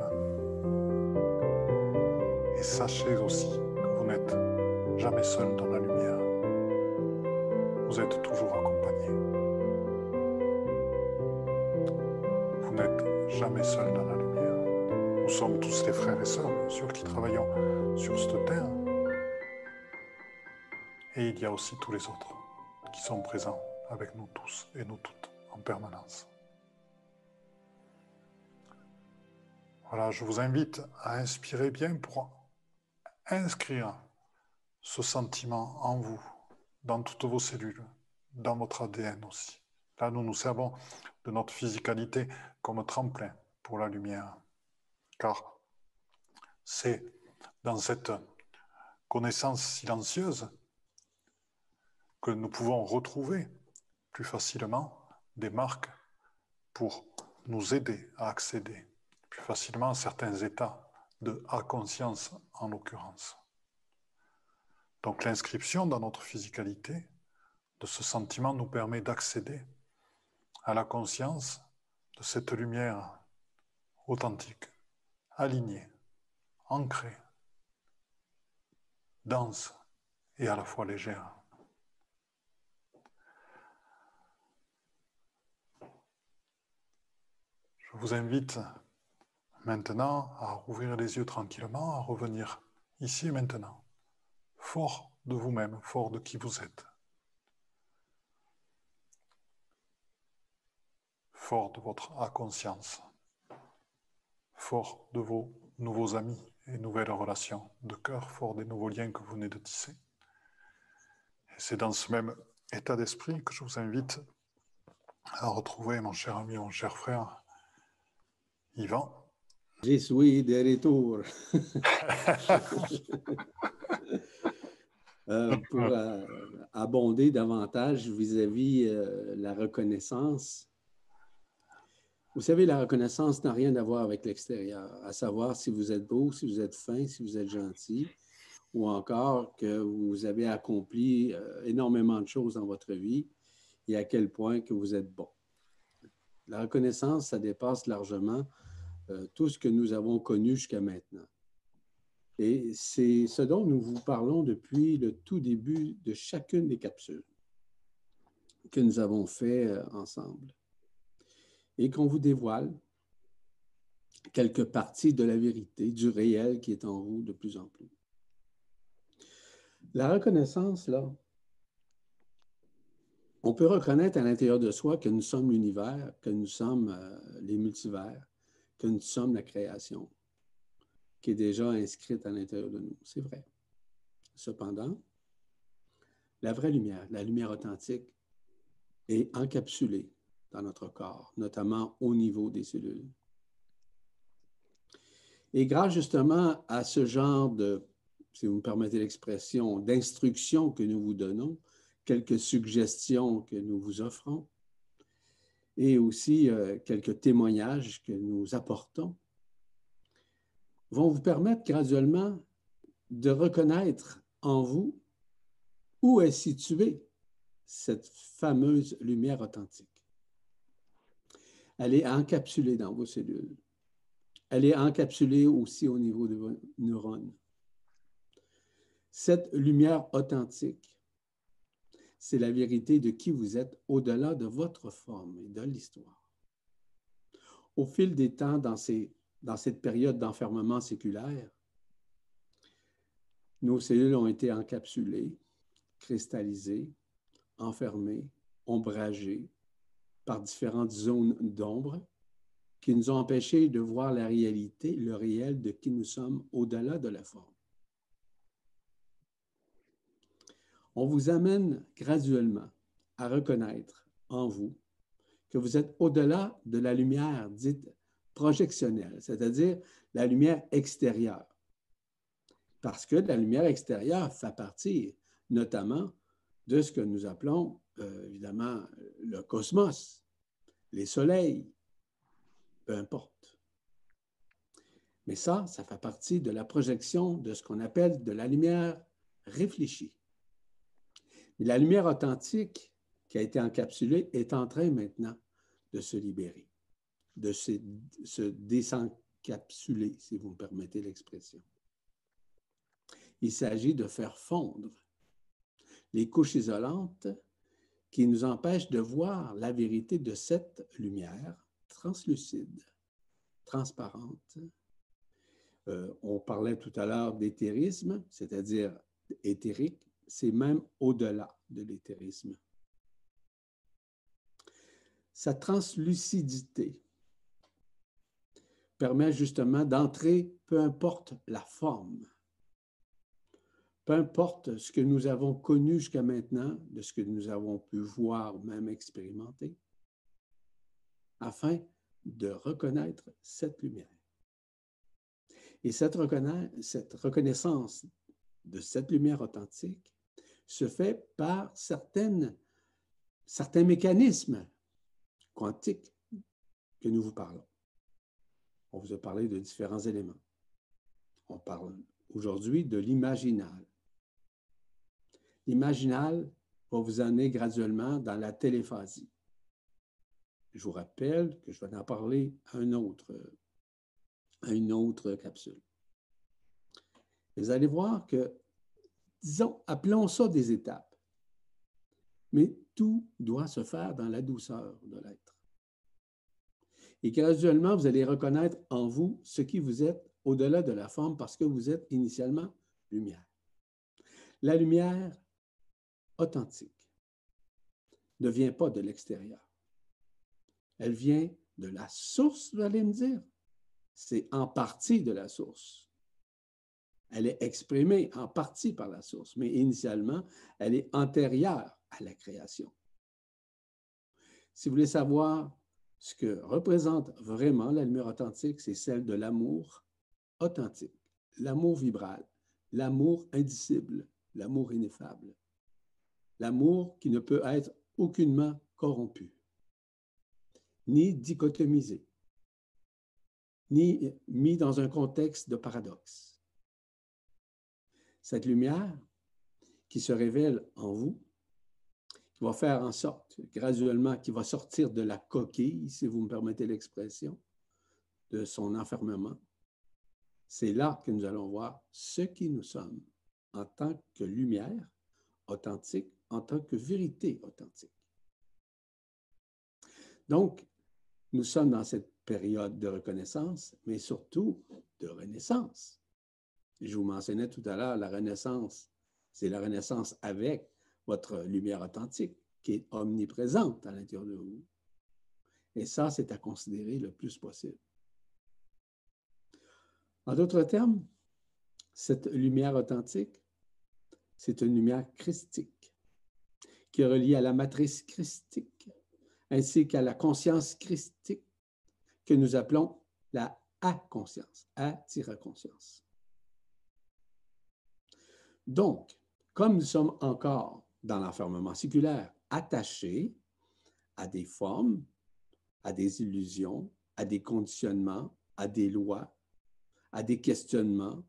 Speaker 2: Et sachez aussi que vous n'êtes jamais seul dans jamais seul dans la lumière. Nous sommes tous les frères et sœurs, bien sûr, qui travaillons sur cette terre. Et il y a aussi tous les autres qui sont présents avec nous tous et nous toutes en permanence. Voilà, je vous invite à inspirer bien pour inscrire ce sentiment en vous, dans toutes vos cellules, dans votre ADN aussi. Là, nous nous servons de notre physicalité comme tremplin pour la lumière, car c'est dans cette connaissance silencieuse que nous pouvons retrouver plus facilement des marques pour nous aider à accéder plus facilement à certains états de à-conscience en l'occurrence. Donc l'inscription dans notre physicalité de ce sentiment nous permet d'accéder à la conscience de cette lumière authentique, alignée, ancrée, dense et à la fois légère. Je vous invite maintenant à rouvrir les yeux tranquillement, à revenir ici et maintenant, fort de vous-même, fort de qui vous êtes, fort de votre inconscience, fort de vos nouveaux amis et nouvelles relations de cœur, fort des nouveaux liens que vous venez de tisser. Et c'est dans ce même état d'esprit que je vous invite à retrouver mon cher ami, mon cher frère, Yvan.
Speaker 1: Je suis de retour. <laughs> Euh, pour euh, abonder davantage vis-à-vis euh, la reconnaissance. Vous savez, la reconnaissance n'a rien à voir avec l'extérieur, à savoir si vous êtes beau, si vous êtes fin, si vous êtes gentil, ou encore que vous avez accompli énormément de choses dans votre vie et à quel point que vous êtes bon. La reconnaissance, ça dépasse largement euh, tout ce que nous avons connu jusqu'à maintenant. Et c'est ce dont nous vous parlons depuis le tout début de chacune des capsules que nous avons fait euh, ensemble. Et qu'on vous dévoile quelques parties de la vérité, du réel qui est en vous de plus en plus. La reconnaissance, là, on peut reconnaître à l'intérieur de soi que nous sommes l'univers, que nous sommes euh, les multivers, que nous sommes la création, qui est déjà inscrite à l'intérieur de nous. C'est vrai. Cependant, la vraie lumière, la lumière authentique, est encapsulée dans notre corps, notamment au niveau des cellules. Et grâce justement à ce genre de, si vous me permettez l'expression, d'instructions que nous vous donnons, quelques suggestions que nous vous offrons, et aussi euh, quelques témoignages que nous apportons vont vous permettre graduellement de reconnaître en vous où est située cette fameuse lumière authentique. Elle est encapsulée dans vos cellules. Elle est encapsulée aussi au niveau de vos neurones. Cette lumière authentique c'est la vérité de qui vous êtes au-delà de votre forme et de l'histoire. Au fil des temps, dans, dans cette période d'enfermement séculaire, nos cellules ont été encapsulées, cristallisées, enfermées, ombragées par différentes zones d'ombre qui nous ont empêchés de voir la réalité, le réel de qui nous sommes au-delà de la forme. on vous amène graduellement à reconnaître en vous que vous êtes au-delà de la lumière dite projectionnelle, c'est-à-dire la lumière extérieure. Parce que la lumière extérieure fait partie notamment de ce que nous appelons euh, évidemment le cosmos, les soleils, peu importe. Mais ça, ça fait partie de la projection de ce qu'on appelle de la lumière réfléchie. Mais la lumière authentique qui a été encapsulée est en train maintenant de se libérer. de se, désencapsuler, si vous me permettez l'expression. Il s'agit de faire fondre les couches isolantes qui nous empêchent de voir la vérité de cette lumière translucide, transparente. Euh, on parlait tout à l'heure d'éthérisme, c'est-à-dire éthérique, c'est même au-delà de l'éthérisme. Sa translucidité permet justement d'entrer, peu importe la forme, peu importe ce que nous avons connu jusqu'à maintenant, de ce que nous avons pu voir, même expérimenter, afin de reconnaître cette lumière. Et cette, reconnaissance de cette lumière authentique se fait par certains mécanismes quantiques que nous vous parlons. On vous a parlé de différents éléments. On parle aujourd'hui de l'imaginal. L'imaginal va vous amener graduellement dans la téléphasie. Je vous rappelle que je vais en parler à une autre capsule. Vous allez voir que, disons, appelons ça des étapes, mais tout doit se faire dans la douceur de l'être. Et graduellement, vous allez reconnaître en vous ce qui vous êtes au-delà de la forme parce que vous êtes initialement lumière. La lumière authentique ne vient pas de l'extérieur. Elle vient de la source, vous allez me dire. C'est en partie de la source. Elle est exprimée en partie par la source, mais initialement, elle est antérieure à la création. Si vous voulez savoir ce que représente vraiment la lumière authentique, c'est celle de l'amour authentique, l'amour vibral, l'amour indicible, l'amour ineffable, l'amour qui ne peut être aucunement corrompu, ni dichotomisé, ni mis dans un contexte de paradoxe. Cette lumière qui se révèle en vous qui va faire en sorte, graduellement, qu'il va sortir de la coquille, si vous me permettez l'expression, de son enfermement. C'est là que nous allons voir ce qui nous sommes en tant que lumière authentique, en tant que vérité authentique. Donc, nous sommes dans cette période de reconnaissance, mais surtout de renaissance. Je vous mentionnais tout à l'heure, la renaissance, c'est la renaissance avec votre lumière authentique qui est omniprésente à l'intérieur de vous. Et ça, c'est à considérer le plus possible. En d'autres termes, cette lumière authentique, c'est une lumière christique qui est reliée à la matrice christique ainsi qu'à la conscience christique que nous appelons la A-conscience, A-conscience. Donc, comme nous sommes encore dans l'enfermement séculaire, attaché à des formes, à des illusions, à des conditionnements, à des lois, à des questionnements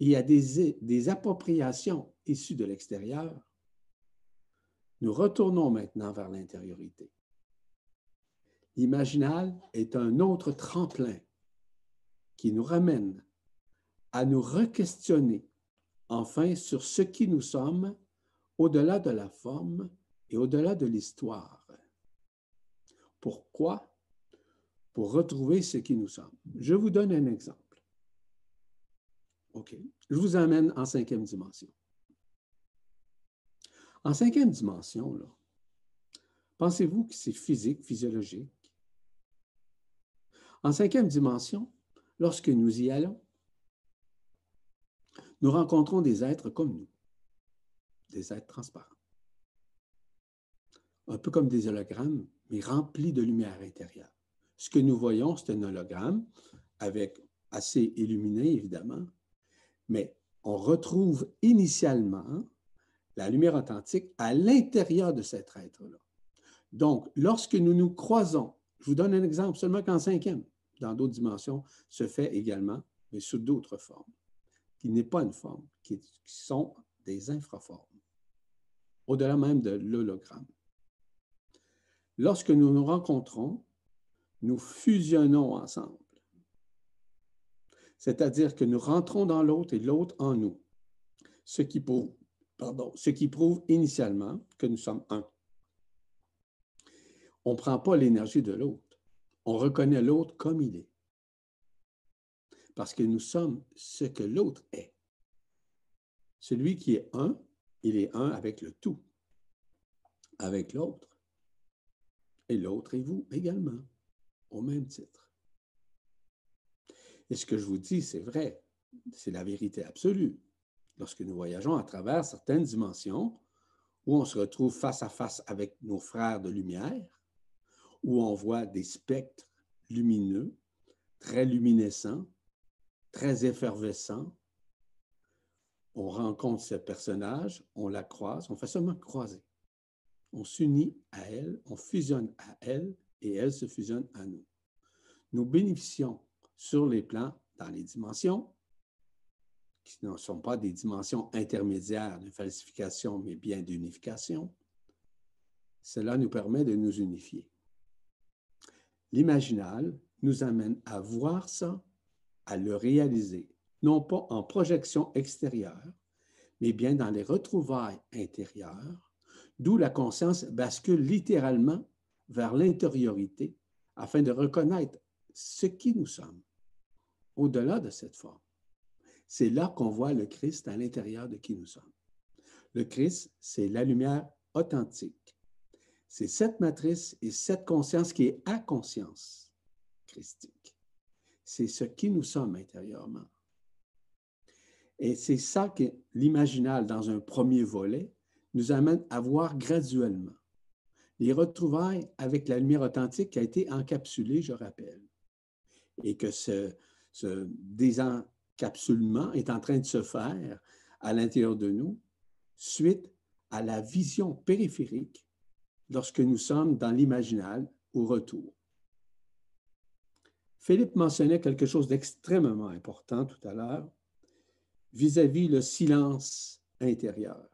Speaker 1: et à des, des appropriations issues de l'extérieur, nous retournons maintenant vers l'intériorité. L'imaginal est un autre tremplin qui nous ramène à nous re-questionner enfin sur ce qui nous sommes au-delà de la forme et au-delà de l'histoire. Pourquoi? Pour retrouver ce qui nous sommes. Je vous donne un exemple. OK. Je vous amène en cinquième dimension. En cinquième dimension, pensez-vous que c'est physique, physiologique? En cinquième dimension, lorsque nous y allons, nous rencontrons des êtres comme nous des êtres transparents. Un peu comme des hologrammes, mais remplis de lumière intérieure. Ce que nous voyons, c'est un hologramme avec assez illuminé, évidemment, mais on retrouve initialement la lumière authentique à l'intérieur de cet être-là. Donc, lorsque nous nous croisons, je vous donne un exemple seulement qu'en cinquième, dans d'autres dimensions, se fait également, mais sous d'autres formes, qui n'est pas une forme, qui sont des infraformes au-delà même de l'hologramme. Lorsque nous nous rencontrons, nous fusionnons ensemble. C'est-à-dire que nous rentrons dans l'autre et l'autre en nous, ce qui, prouve, pardon, ce qui prouve initialement que nous sommes un. On ne prend pas l'énergie de l'autre, on reconnaît l'autre comme il est, parce que nous sommes ce que l'autre est. Celui qui est un, il est un avec le tout, avec l'autre. Et l'autre est vous également, au même titre. Et ce que je vous dis, c'est vrai, c'est la vérité absolue. Lorsque nous voyageons à travers certaines dimensions, où on se retrouve face à face avec nos frères de lumière, où on voit des spectres lumineux, très luminescents, très effervescents, on rencontre ce personnage, on la croise, on fait seulement croiser. On s'unit à elle, on fusionne à elle et elle se fusionne à nous. Nous bénéficions sur les plans, dans les dimensions, qui ne sont pas des dimensions intermédiaires de falsification, mais bien d'unification. Cela nous permet de nous unifier. L'imaginal nous amène à voir ça, à le réaliser, non pas en projection extérieure, mais bien dans les retrouvailles intérieures, d'où la conscience bascule littéralement vers l'intériorité afin de reconnaître ce qui nous sommes au-delà de cette forme. C'est là qu'on voit le Christ à l'intérieur de qui nous sommes. Le Christ, c'est la lumière authentique. C'est cette matrice et cette conscience qui est à conscience christique. C'est ce qui nous sommes intérieurement. Et c'est ça que l'imaginal, dans un premier volet, nous amène à voir graduellement. Les retrouvailles avec la lumière authentique qui a été encapsulée, je rappelle, et que ce, ce désencapsulement est en train de se faire à l'intérieur de nous suite à la vision périphérique lorsque nous sommes dans l'imaginal au retour. Philippe mentionnait quelque chose d'extrêmement important tout à l'heure vis-à-vis le silence intérieur.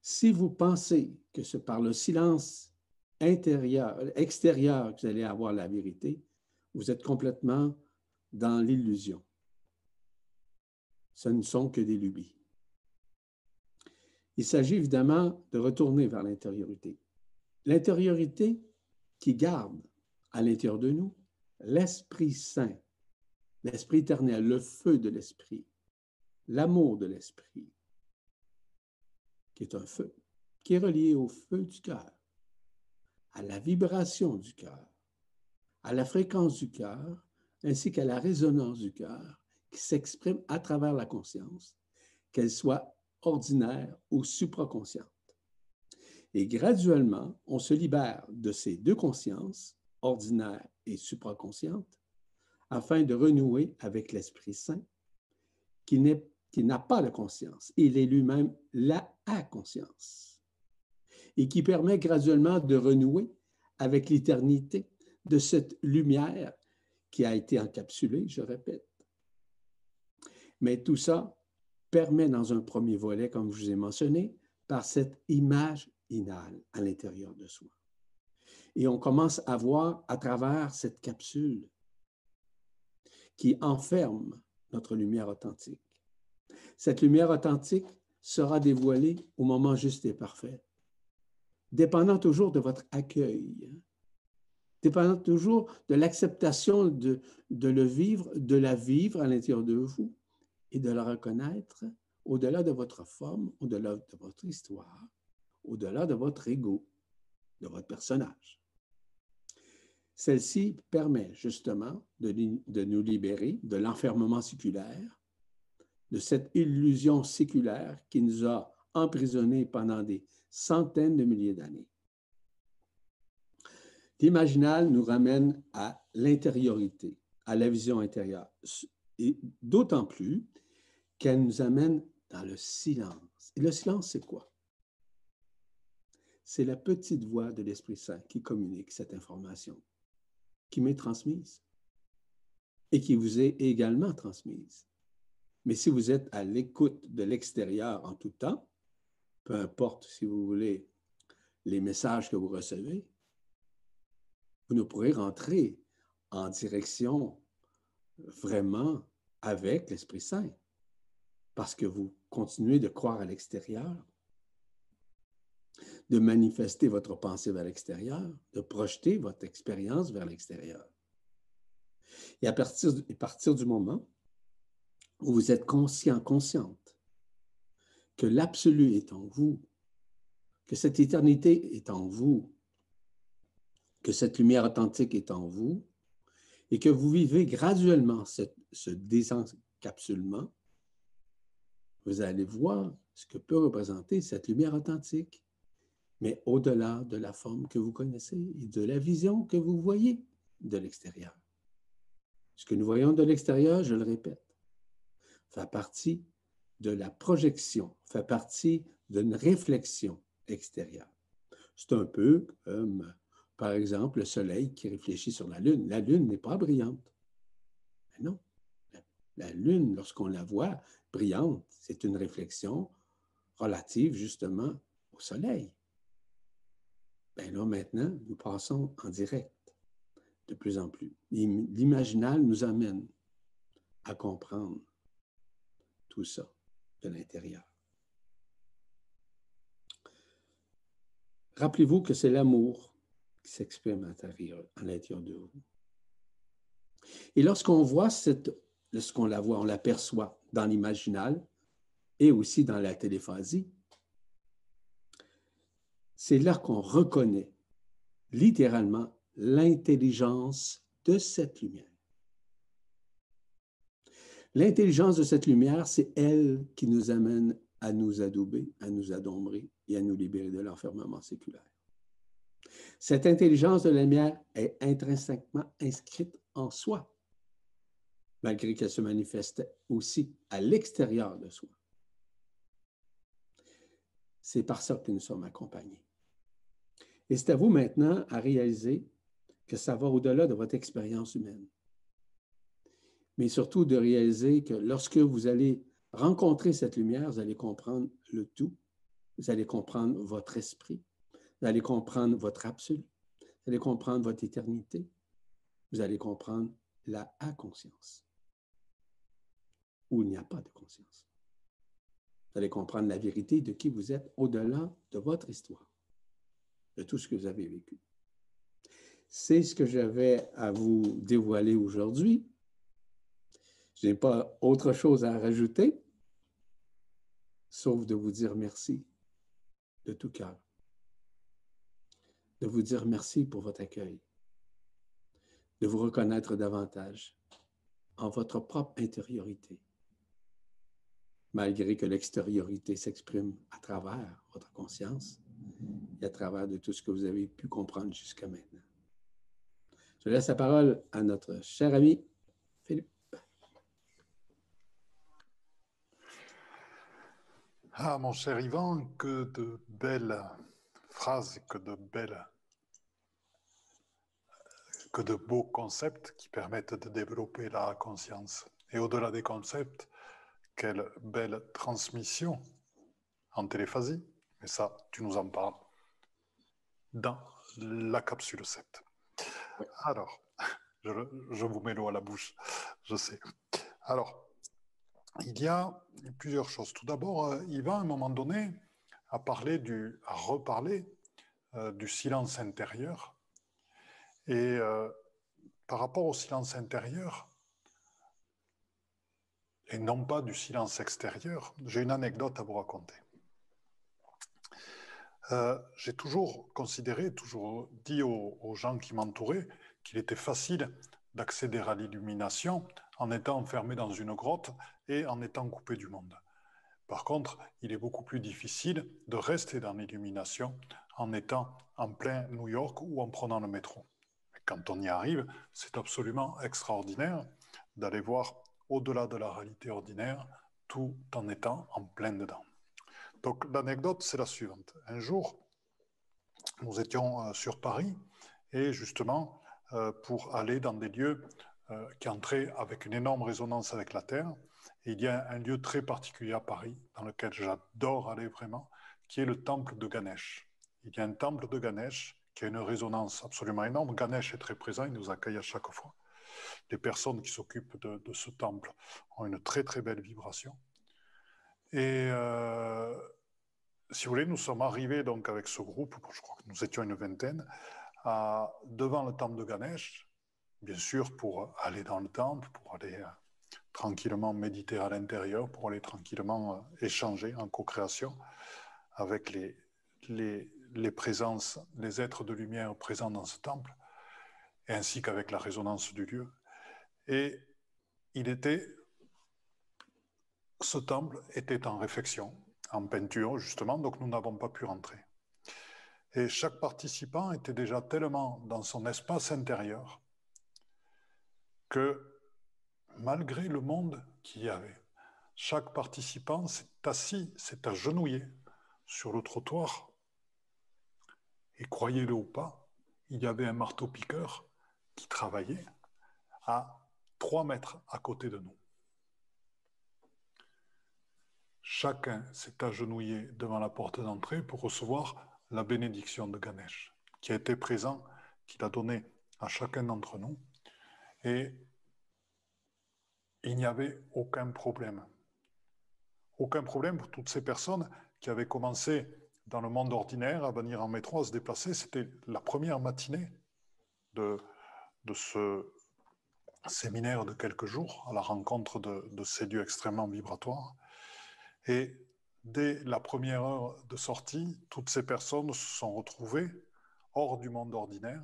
Speaker 1: Si vous pensez que c'est par le silence intérieur, extérieur que vous allez avoir la vérité, vous êtes complètement dans l'illusion. Ce ne sont que des lubies. Il s'agit évidemment de retourner vers l'intériorité. L'intériorité qui garde à l'intérieur de nous l'Esprit Saint, l'Esprit éternel, le feu de l'Esprit, l'amour de l'Esprit, qui est un feu, qui est relié au feu du cœur, à la vibration du cœur à la fréquence du cœur ainsi qu'à la résonance du cœur qui s'exprime à travers la conscience, qu'elle soit ordinaire ou supraconsciente. Et graduellement, on se libère de ces deux consciences, ordinaire et supraconsciente, afin de renouer avec l'Esprit Saint, qui n'a pas de conscience. Il est lui-même la conscience et qui permet graduellement de renouer avec l'éternité de cette lumière qui a été encapsulée, je répète. Mais tout ça permet dans un premier volet, comme je vous ai mentionné, par cette image inale à l'intérieur de soi. Et on commence à voir à travers cette capsule qui enferme notre lumière authentique. Cette lumière authentique sera dévoilée au moment juste et parfait, dépendant toujours de votre accueil, dépendant toujours de l'acceptation de, le vivre, de la vivre à l'intérieur de vous et de la reconnaître au-delà de votre forme, au-delà de votre histoire, au-delà de votre ego, de votre personnage. Celle-ci permet justement de, nous libérer de l'enfermement séculaire, de cette illusion séculaire qui nous a emprisonnés pendant des centaines de milliers d'années. L'imaginal nous ramène à l'intériorité, à la vision intérieure, et d'autant plus qu'elle nous amène dans le silence. Et le silence, c'est quoi? C'est la petite voix de l'Esprit Saint qui communique cette information, qui m'est transmise et qui vous est également transmise. Mais si vous êtes à l'écoute de l'extérieur en tout temps, peu importe si vous voulez les messages que vous recevez, vous ne pourrez rentrer en direction vraiment avec l'Esprit Saint parce que vous continuez de croire à l'extérieur, de manifester votre pensée vers l'extérieur, de projeter votre expérience vers l'extérieur. Et à partir, à partir du moment où vous êtes conscient, consciente que l'absolu est en vous, que cette éternité est en vous, que cette lumière authentique est en vous, et que vous vivez graduellement ce désencapsulement, vous allez voir ce que peut représenter cette lumière authentique, mais au-delà de la forme que vous connaissez et de la vision que vous voyez de l'extérieur. Ce que nous voyons de l'extérieur, je le répète, fait partie de la projection, fait partie d'une réflexion extérieure. C'est un peu comme, par exemple, le Soleil qui réfléchit sur la Lune. La Lune n'est pas brillante. Mais non. La Lune, lorsqu'on la voit brillante, c'est une réflexion relative justement au Soleil. Bien là, maintenant, nous passons en direct de plus en plus. L'imaginal nous amène à comprendre tout ça de l'intérieur. Rappelez-vous que c'est l'amour qui s'exprime à l'intérieur de vous. Et lorsqu'on voit cette, lorsqu'on la voit, on l'aperçoit dans l'imaginal et aussi dans la téléphasie, c'est là qu'on reconnaît littéralement l'intelligence de cette lumière. L'intelligence de cette lumière, c'est elle qui nous amène à nous adouber, à nous adombrer et à nous libérer de l'enfermement séculaire. Cette intelligence de la lumière est intrinsèquement inscrite en soi, malgré qu'elle se manifeste aussi à l'extérieur de soi. C'est par ça que nous sommes accompagnés. Et c'est à vous maintenant à réaliser que ça va au-delà de votre expérience humaine. Mais surtout de réaliser que lorsque vous allez rencontrer cette lumière, vous allez comprendre le tout, vous allez comprendre votre esprit, vous allez comprendre votre absolu, vous allez comprendre votre éternité, vous allez comprendre la inconscience, où il n'y a pas de conscience. Vous allez comprendre la vérité de qui vous êtes au-delà de votre histoire, de tout ce que vous avez vécu. C'est ce que j'avais à vous dévoiler aujourd'hui. Je n'ai pas autre chose à rajouter, sauf de vous dire merci de tout cœur, de vous dire merci pour votre accueil, de vous reconnaître davantage en votre propre intériorité, malgré que l'extériorité s'exprime à travers votre conscience et à travers de tout ce que vous avez pu comprendre jusqu'à maintenant. Je laisse la parole à notre cher ami Philippe.
Speaker 2: Ah, mon cher Yvan, que de belles phrases, que de belles, que de beaux concepts qui permettent de développer la conscience. Et au-delà des concepts, quelle belle transmission en téléphasie. Mais ça, tu nous en parles dans la capsule 7. Alors, je, vous mets l'eau à la bouche, je sais. Alors, il y a plusieurs choses. Tout d'abord, euh, Yvan, à un moment donné, a reparlé euh, du silence intérieur. Et euh, par rapport au silence intérieur, et non pas du silence extérieur, j'ai une anecdote à vous raconter. j'ai toujours considéré, toujours dit aux gens qui m'entouraient, qu'il était facile d'accéder à l'illumination en étant enfermé dans une grotte et en étant coupé du monde. Par contre, il est beaucoup plus difficile de rester dans l'illumination en étant en plein New York ou en prenant le métro. Quand on y arrive, c'est absolument extraordinaire d'aller voir au-delà de la réalité ordinaire tout en étant en plein dedans. Donc l'anecdote, c'est la suivante. Un jour, nous étions euh, sur Paris et justement, euh, pour aller dans des lieux euh, qui entraient avec une énorme résonance avec la Terre. Il y a un lieu très particulier à Paris, dans lequel j'adore aller vraiment, qui est le temple de Ganesh. Il y a un temple de Ganesh qui a une résonance absolument énorme. Ganesh est très présent, il nous accueille à chaque fois. Les personnes qui s'occupent de, ce temple ont une très très belle vibration. Et euh, si vous voulez, nous sommes arrivés donc avec ce groupe, je crois que nous étions une vingtaine, devant le temple de Ganesh, bien sûr pour aller dans le temple, pour aller euh, tranquillement méditer à l'intérieur, pour aller tranquillement euh, échanger en co-création avec les, présences, les êtres de lumière présents dans ce temple, ainsi qu'avec la résonance du lieu. Et il était, ce temple était en réflexion, en peinture justement, donc nous n'avons pas pu rentrer. Et chaque participant était déjà tellement dans son espace intérieur que malgré le monde qu'il y avait, chaque participant s'est assis, s'est agenouillé sur le trottoir et croyez-le ou pas, il y avait un marteau-piqueur qui travaillait à trois mètres à côté de nous. Chacun s'est agenouillé devant la porte d'entrée pour recevoir la bénédiction de Ganesh, qui a été présent, qu'il a donné à chacun d'entre nous. Et il n'y avait aucun problème. Aucun problème pour toutes ces personnes qui avaient commencé dans le monde ordinaire, à venir en métro, à se déplacer. C'était la première matinée de, de ce séminaire de quelques jours à la rencontre de, ces lieux extrêmement vibratoires. Et dès la première heure de sortie, toutes ces personnes se sont retrouvées hors du monde ordinaire,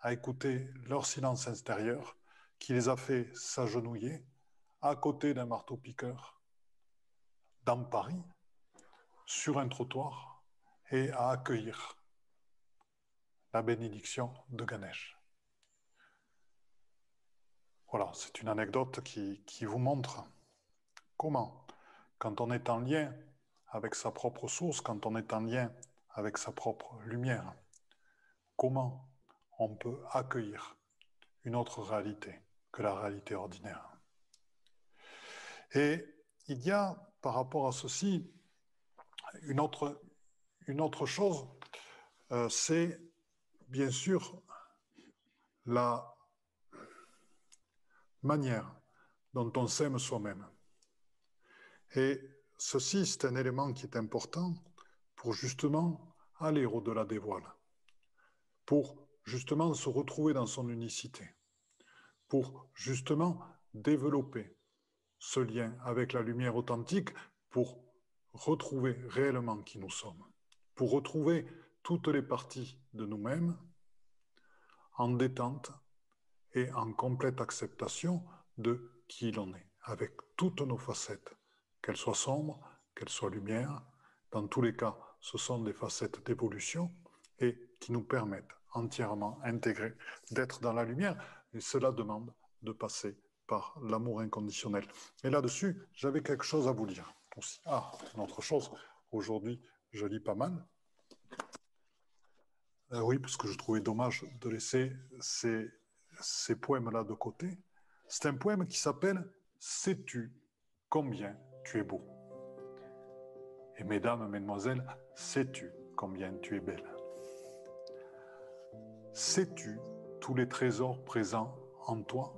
Speaker 2: à écouter leur silence intérieur qui les a fait s'agenouiller à côté d'un marteau-piqueur dans Paris, sur un trottoir, et à accueillir la bénédiction de Ganesh. Voilà, c'est une anecdote qui, qui, vous montre comment, quand on est en lien avec sa propre source, quand on est en lien avec sa propre lumière, comment on peut accueillir une autre réalité la réalité ordinaire. Et il y a par rapport à ceci une autre, une autre chose, euh, c'est bien sûr la manière dont on s'aime soi-même. Et ceci, c'est un élément qui est important pour justement aller au-delà des voiles, pour justement se retrouver dans son unicité, pour justement développer ce lien avec la lumière authentique, pour retrouver réellement qui nous sommes pour retrouver toutes les parties de nous-mêmes en détente et en complète acceptation de qui l'on est, avec toutes nos facettes, qu'elles soient sombres, qu'elles soient lumière. Dans tous les cas, ce sont des facettes d'évolution et qui nous permettent entièrement intégrés d'être dans la lumière. Et cela demande de passer par l'amour inconditionnel. Et là-dessus, j'avais quelque chose à vous dire aussi. Ah, une autre chose. Aujourd'hui, je lis pas mal. Euh, oui, parce que je trouvais dommage de laisser ces, ces poèmes-là de côté. C'est un poème qui s'appelle Sais-tu combien tu es beau? Et mesdames, mesdemoiselles, sais-tu combien tu es belle? Sais-tu les trésors présents en toi?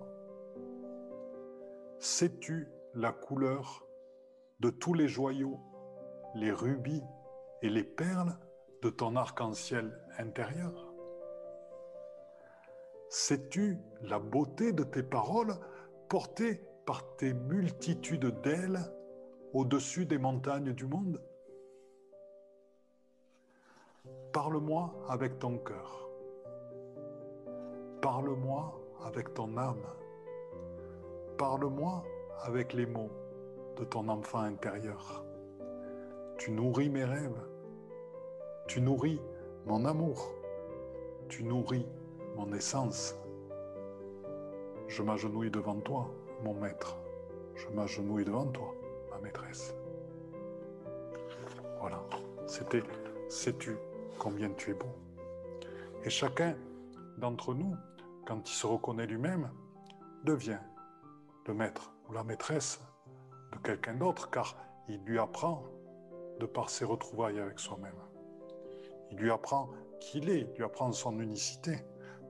Speaker 2: Sais-tu la couleur de tous les joyaux, les rubis et les perles de ton arc-en-ciel intérieur? Sais-tu la beauté de tes paroles portées par tes multitudes d'ailes au-dessus des montagnes du monde? Parle-moi avec ton cœur. Parle-moi avec ton âme. Parle-moi avec les mots de ton enfant intérieur. Tu nourris mes rêves. Tu nourris mon amour. Tu nourris mon essence. Je m'agenouille devant toi, mon maître. Je m'agenouille devant toi, ma maîtresse. Voilà, c'était sais-tu combien tu es beau? Et chacun d'entre nous, quand il se reconnaît lui-même, devient le maître ou la maîtresse de quelqu'un d'autre, car il lui apprend de par ses retrouvailles avec soi-même. Il lui apprend qu'il est, lui apprendre son unicité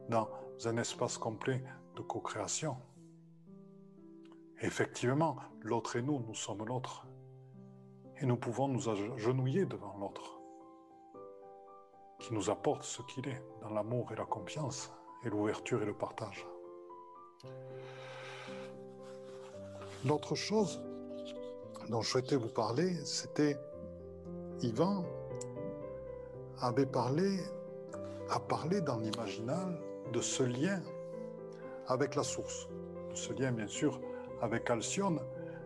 Speaker 2: dans un espace complet de co-création. Effectivement, l'autre et nous, nous sommes l'autre. Et nous pouvons nous agenouiller devant l'autre, qui nous apporte ce qu'il est, dans l'amour et la confiance, et l'ouverture et le partage. L'autre chose dont je souhaitais vous parler, c'était Yvan avait parlé, a parlé dans l'imaginal de ce lien avec la source, de ce lien bien sûr avec Alcyone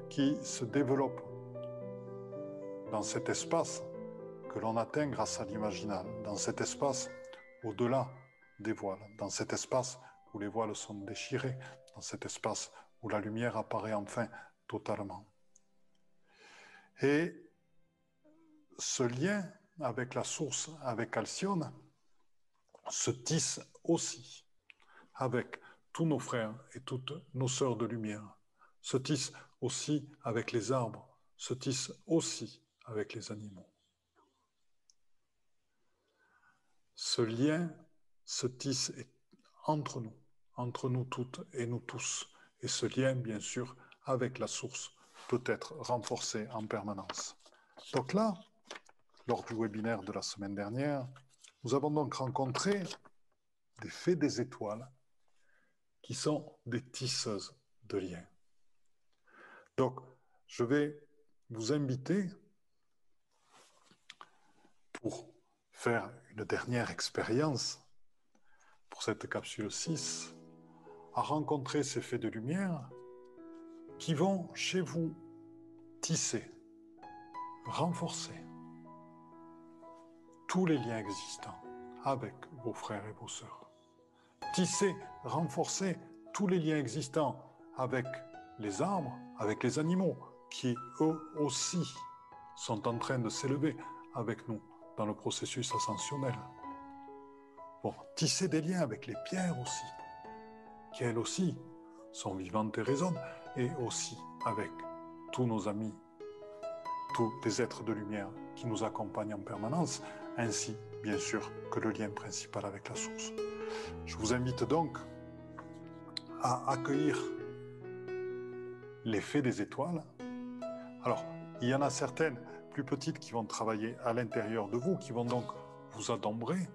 Speaker 2: qui se développe dans cet espace que l'on atteint grâce à l'imaginal, dans cet espace au-delà des voiles, dans cet espace où les voiles sont déchirées, dans cet espace où la lumière apparaît enfin totalement. Et ce lien avec la source, avec Alcyone, se tisse aussi avec tous nos frères et toutes nos sœurs de lumière, se tisse aussi avec les arbres, se tisse aussi avec les animaux. Ce lien se tisse entre nous, entre nous toutes et nous tous. Et ce lien, bien sûr, avec la source peut être renforcé en permanence. Donc là, lors du webinaire de la semaine dernière, nous avons donc rencontré des fées des étoiles qui sont des tisseuses de liens. Donc, je vais vous inviter pour faire une dernière expérience pour cette capsule 6 à rencontrer ces faits de lumière qui vont chez vous tisser, renforcer tous les liens existants avec vos frères et vos sœurs. Tisser, renforcer tous les liens existants avec les arbres, avec les animaux, qui eux aussi sont en train de s'élever avec nous dans le processus ascensionnel. Tisser des liens avec les pierres aussi, qui elles aussi sont vivantes et résonnent, et aussi avec tous nos amis, tous les êtres de lumière qui nous accompagnent en permanence, ainsi bien sûr que le lien principal avec la source. Je vous invite donc à accueillir l'effet des étoiles. Alors, il y en a certaines plus petites qui vont travailler à l'intérieur de vous, qui vont donc vous adombrer,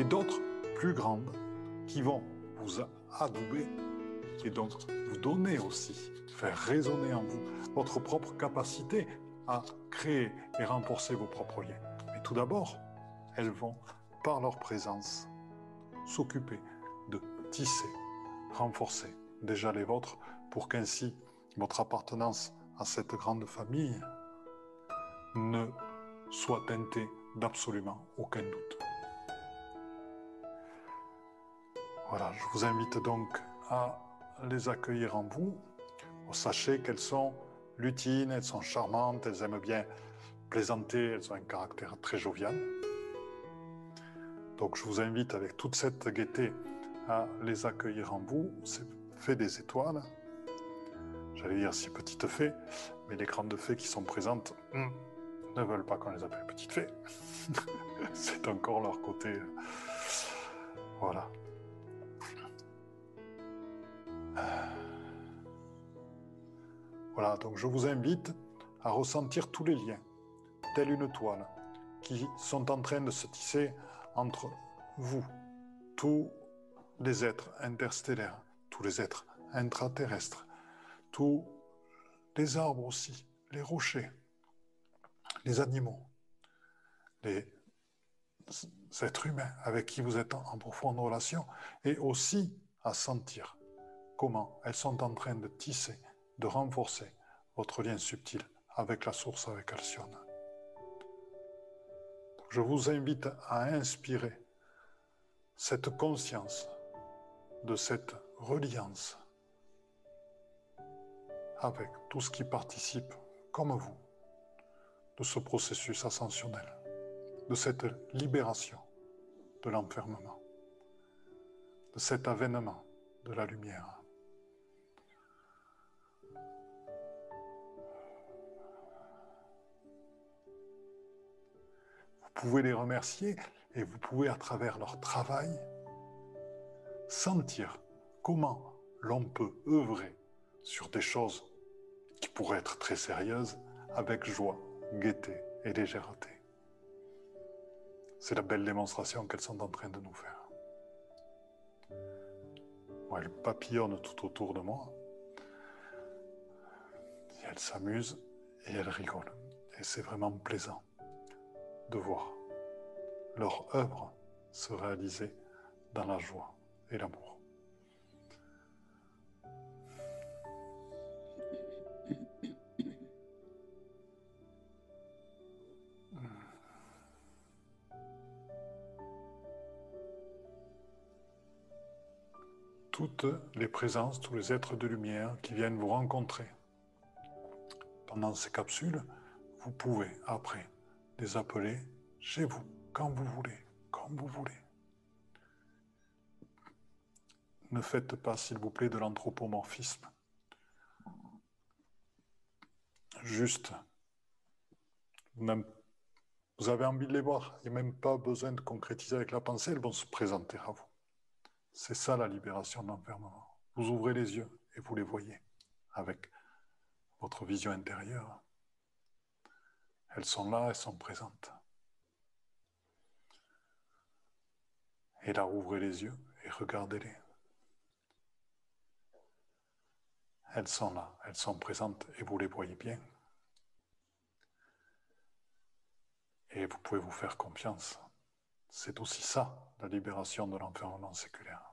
Speaker 2: et d'autres plus grandes qui vont vous adouber et donc vous donner aussi, faire résonner en vous votre propre capacité à créer et renforcer vos propres liens. Mais tout d'abord, elles vont, par leur présence, s'occuper de tisser, renforcer déjà les vôtres pour qu'ainsi votre appartenance à cette grande famille ne soit teintée d'absolument aucun doute. Voilà, je vous invite donc à les accueillir en vous. Sachez qu'elles sont lutines, elles sont charmantes, elles aiment bien plaisanter, elles ont un caractère très jovial. Donc je vous invite avec toute cette gaieté à les accueillir en vous. C'est fait des étoiles. J'allais dire si petites fées, mais les grandes fées qui sont présentes hmm, ne veulent pas qu'on les appelle petites fées. <laughs> C'est encore leur côté. Voilà. Voilà, donc je vous invite à ressentir tous les liens, telle une toile, qui sont en train de se tisser entre vous, tous les êtres interstellaires, tous les êtres intraterrestres, tous les arbres aussi, les rochers, les animaux, les êtres humains avec qui vous êtes en profonde relation, et aussi à sentir comment elles sont en train de tisser, de renforcer votre lien subtil avec la source, avec Alcyone. Je vous invite à inspirer cette conscience de cette reliance avec tout ce qui participe, comme vous, de ce processus ascensionnel, de cette libération de l'enfermement, de cet avènement de la lumière. Vous pouvez les remercier Et vous pouvez, à travers leur travail, sentir comment l'on peut œuvrer sur des choses qui pourraient être très sérieuses avec joie, gaieté et légèreté. C'est la belle démonstration qu'elles sont en train de nous faire. Elles papillonnent tout autour de moi. Elles s'amusent et elles rigolent. Et c'est vraiment plaisant de voir leur œuvre se réaliser dans la joie et l'amour. Toutes les présences, tous les êtres de lumière qui viennent vous rencontrer pendant ces capsules, vous pouvez après les appeler chez vous, quand vous voulez, comme vous voulez. Ne faites pas, s'il vous plaît, de l'anthropomorphisme. Juste, vous avez envie de les voir, il n'y a même pas besoin de concrétiser avec la pensée, elles vont se présenter à vous. C'est ça la libération de l'enfermement. Vous ouvrez les yeux et vous les voyez avec votre vision intérieure. Elles sont là, elles sont présentes. Et là, ouvrez les yeux et regardez-les. Elles sont là, elles sont présentes et vous les voyez bien. Et vous pouvez vous faire confiance. C'est aussi ça, la libération de l'enfermement séculaire.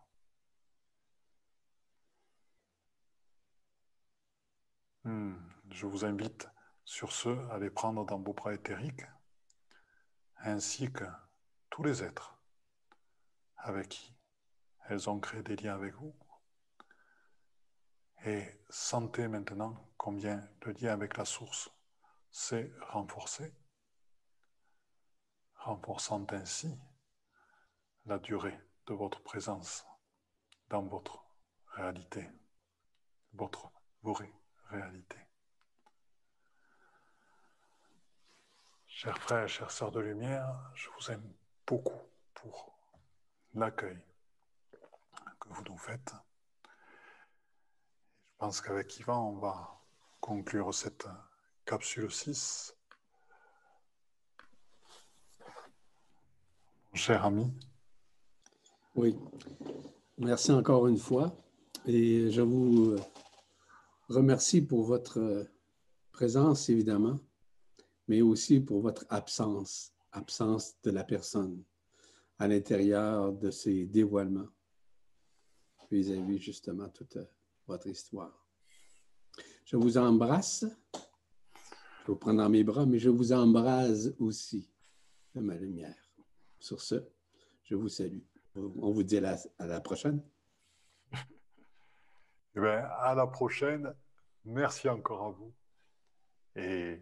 Speaker 2: Hmm, je vous invite sur ce à les prendre dans vos bras éthériques, ainsi que tous les êtres avec qui elles ont créé des liens avec vous. Et sentez maintenant combien le lien avec la source s'est renforcé, renforçant ainsi la durée de votre présence dans votre réalité, votre vraie réalité. Chers frères, chères sœurs de lumière, je vous aime beaucoup pour l'accueil que vous nous faites. Je pense qu'avec Yvan, on va conclure cette capsule 6. Mon cher ami.
Speaker 1: Oui, merci encore une fois. Et je vous remercie pour votre présence, évidemment, mais aussi pour votre absence, absence de la personne à l'intérieur de ces dévoilements vis-à-vis justement toute votre histoire. Je vous embrasse. Je vous prends dans mes bras, mais je vous embrase aussi de ma lumière. Sur ce, je vous salue. On vous dit à la, à la prochaine.
Speaker 2: Eh bien, à la prochaine. Merci encore à vous. Et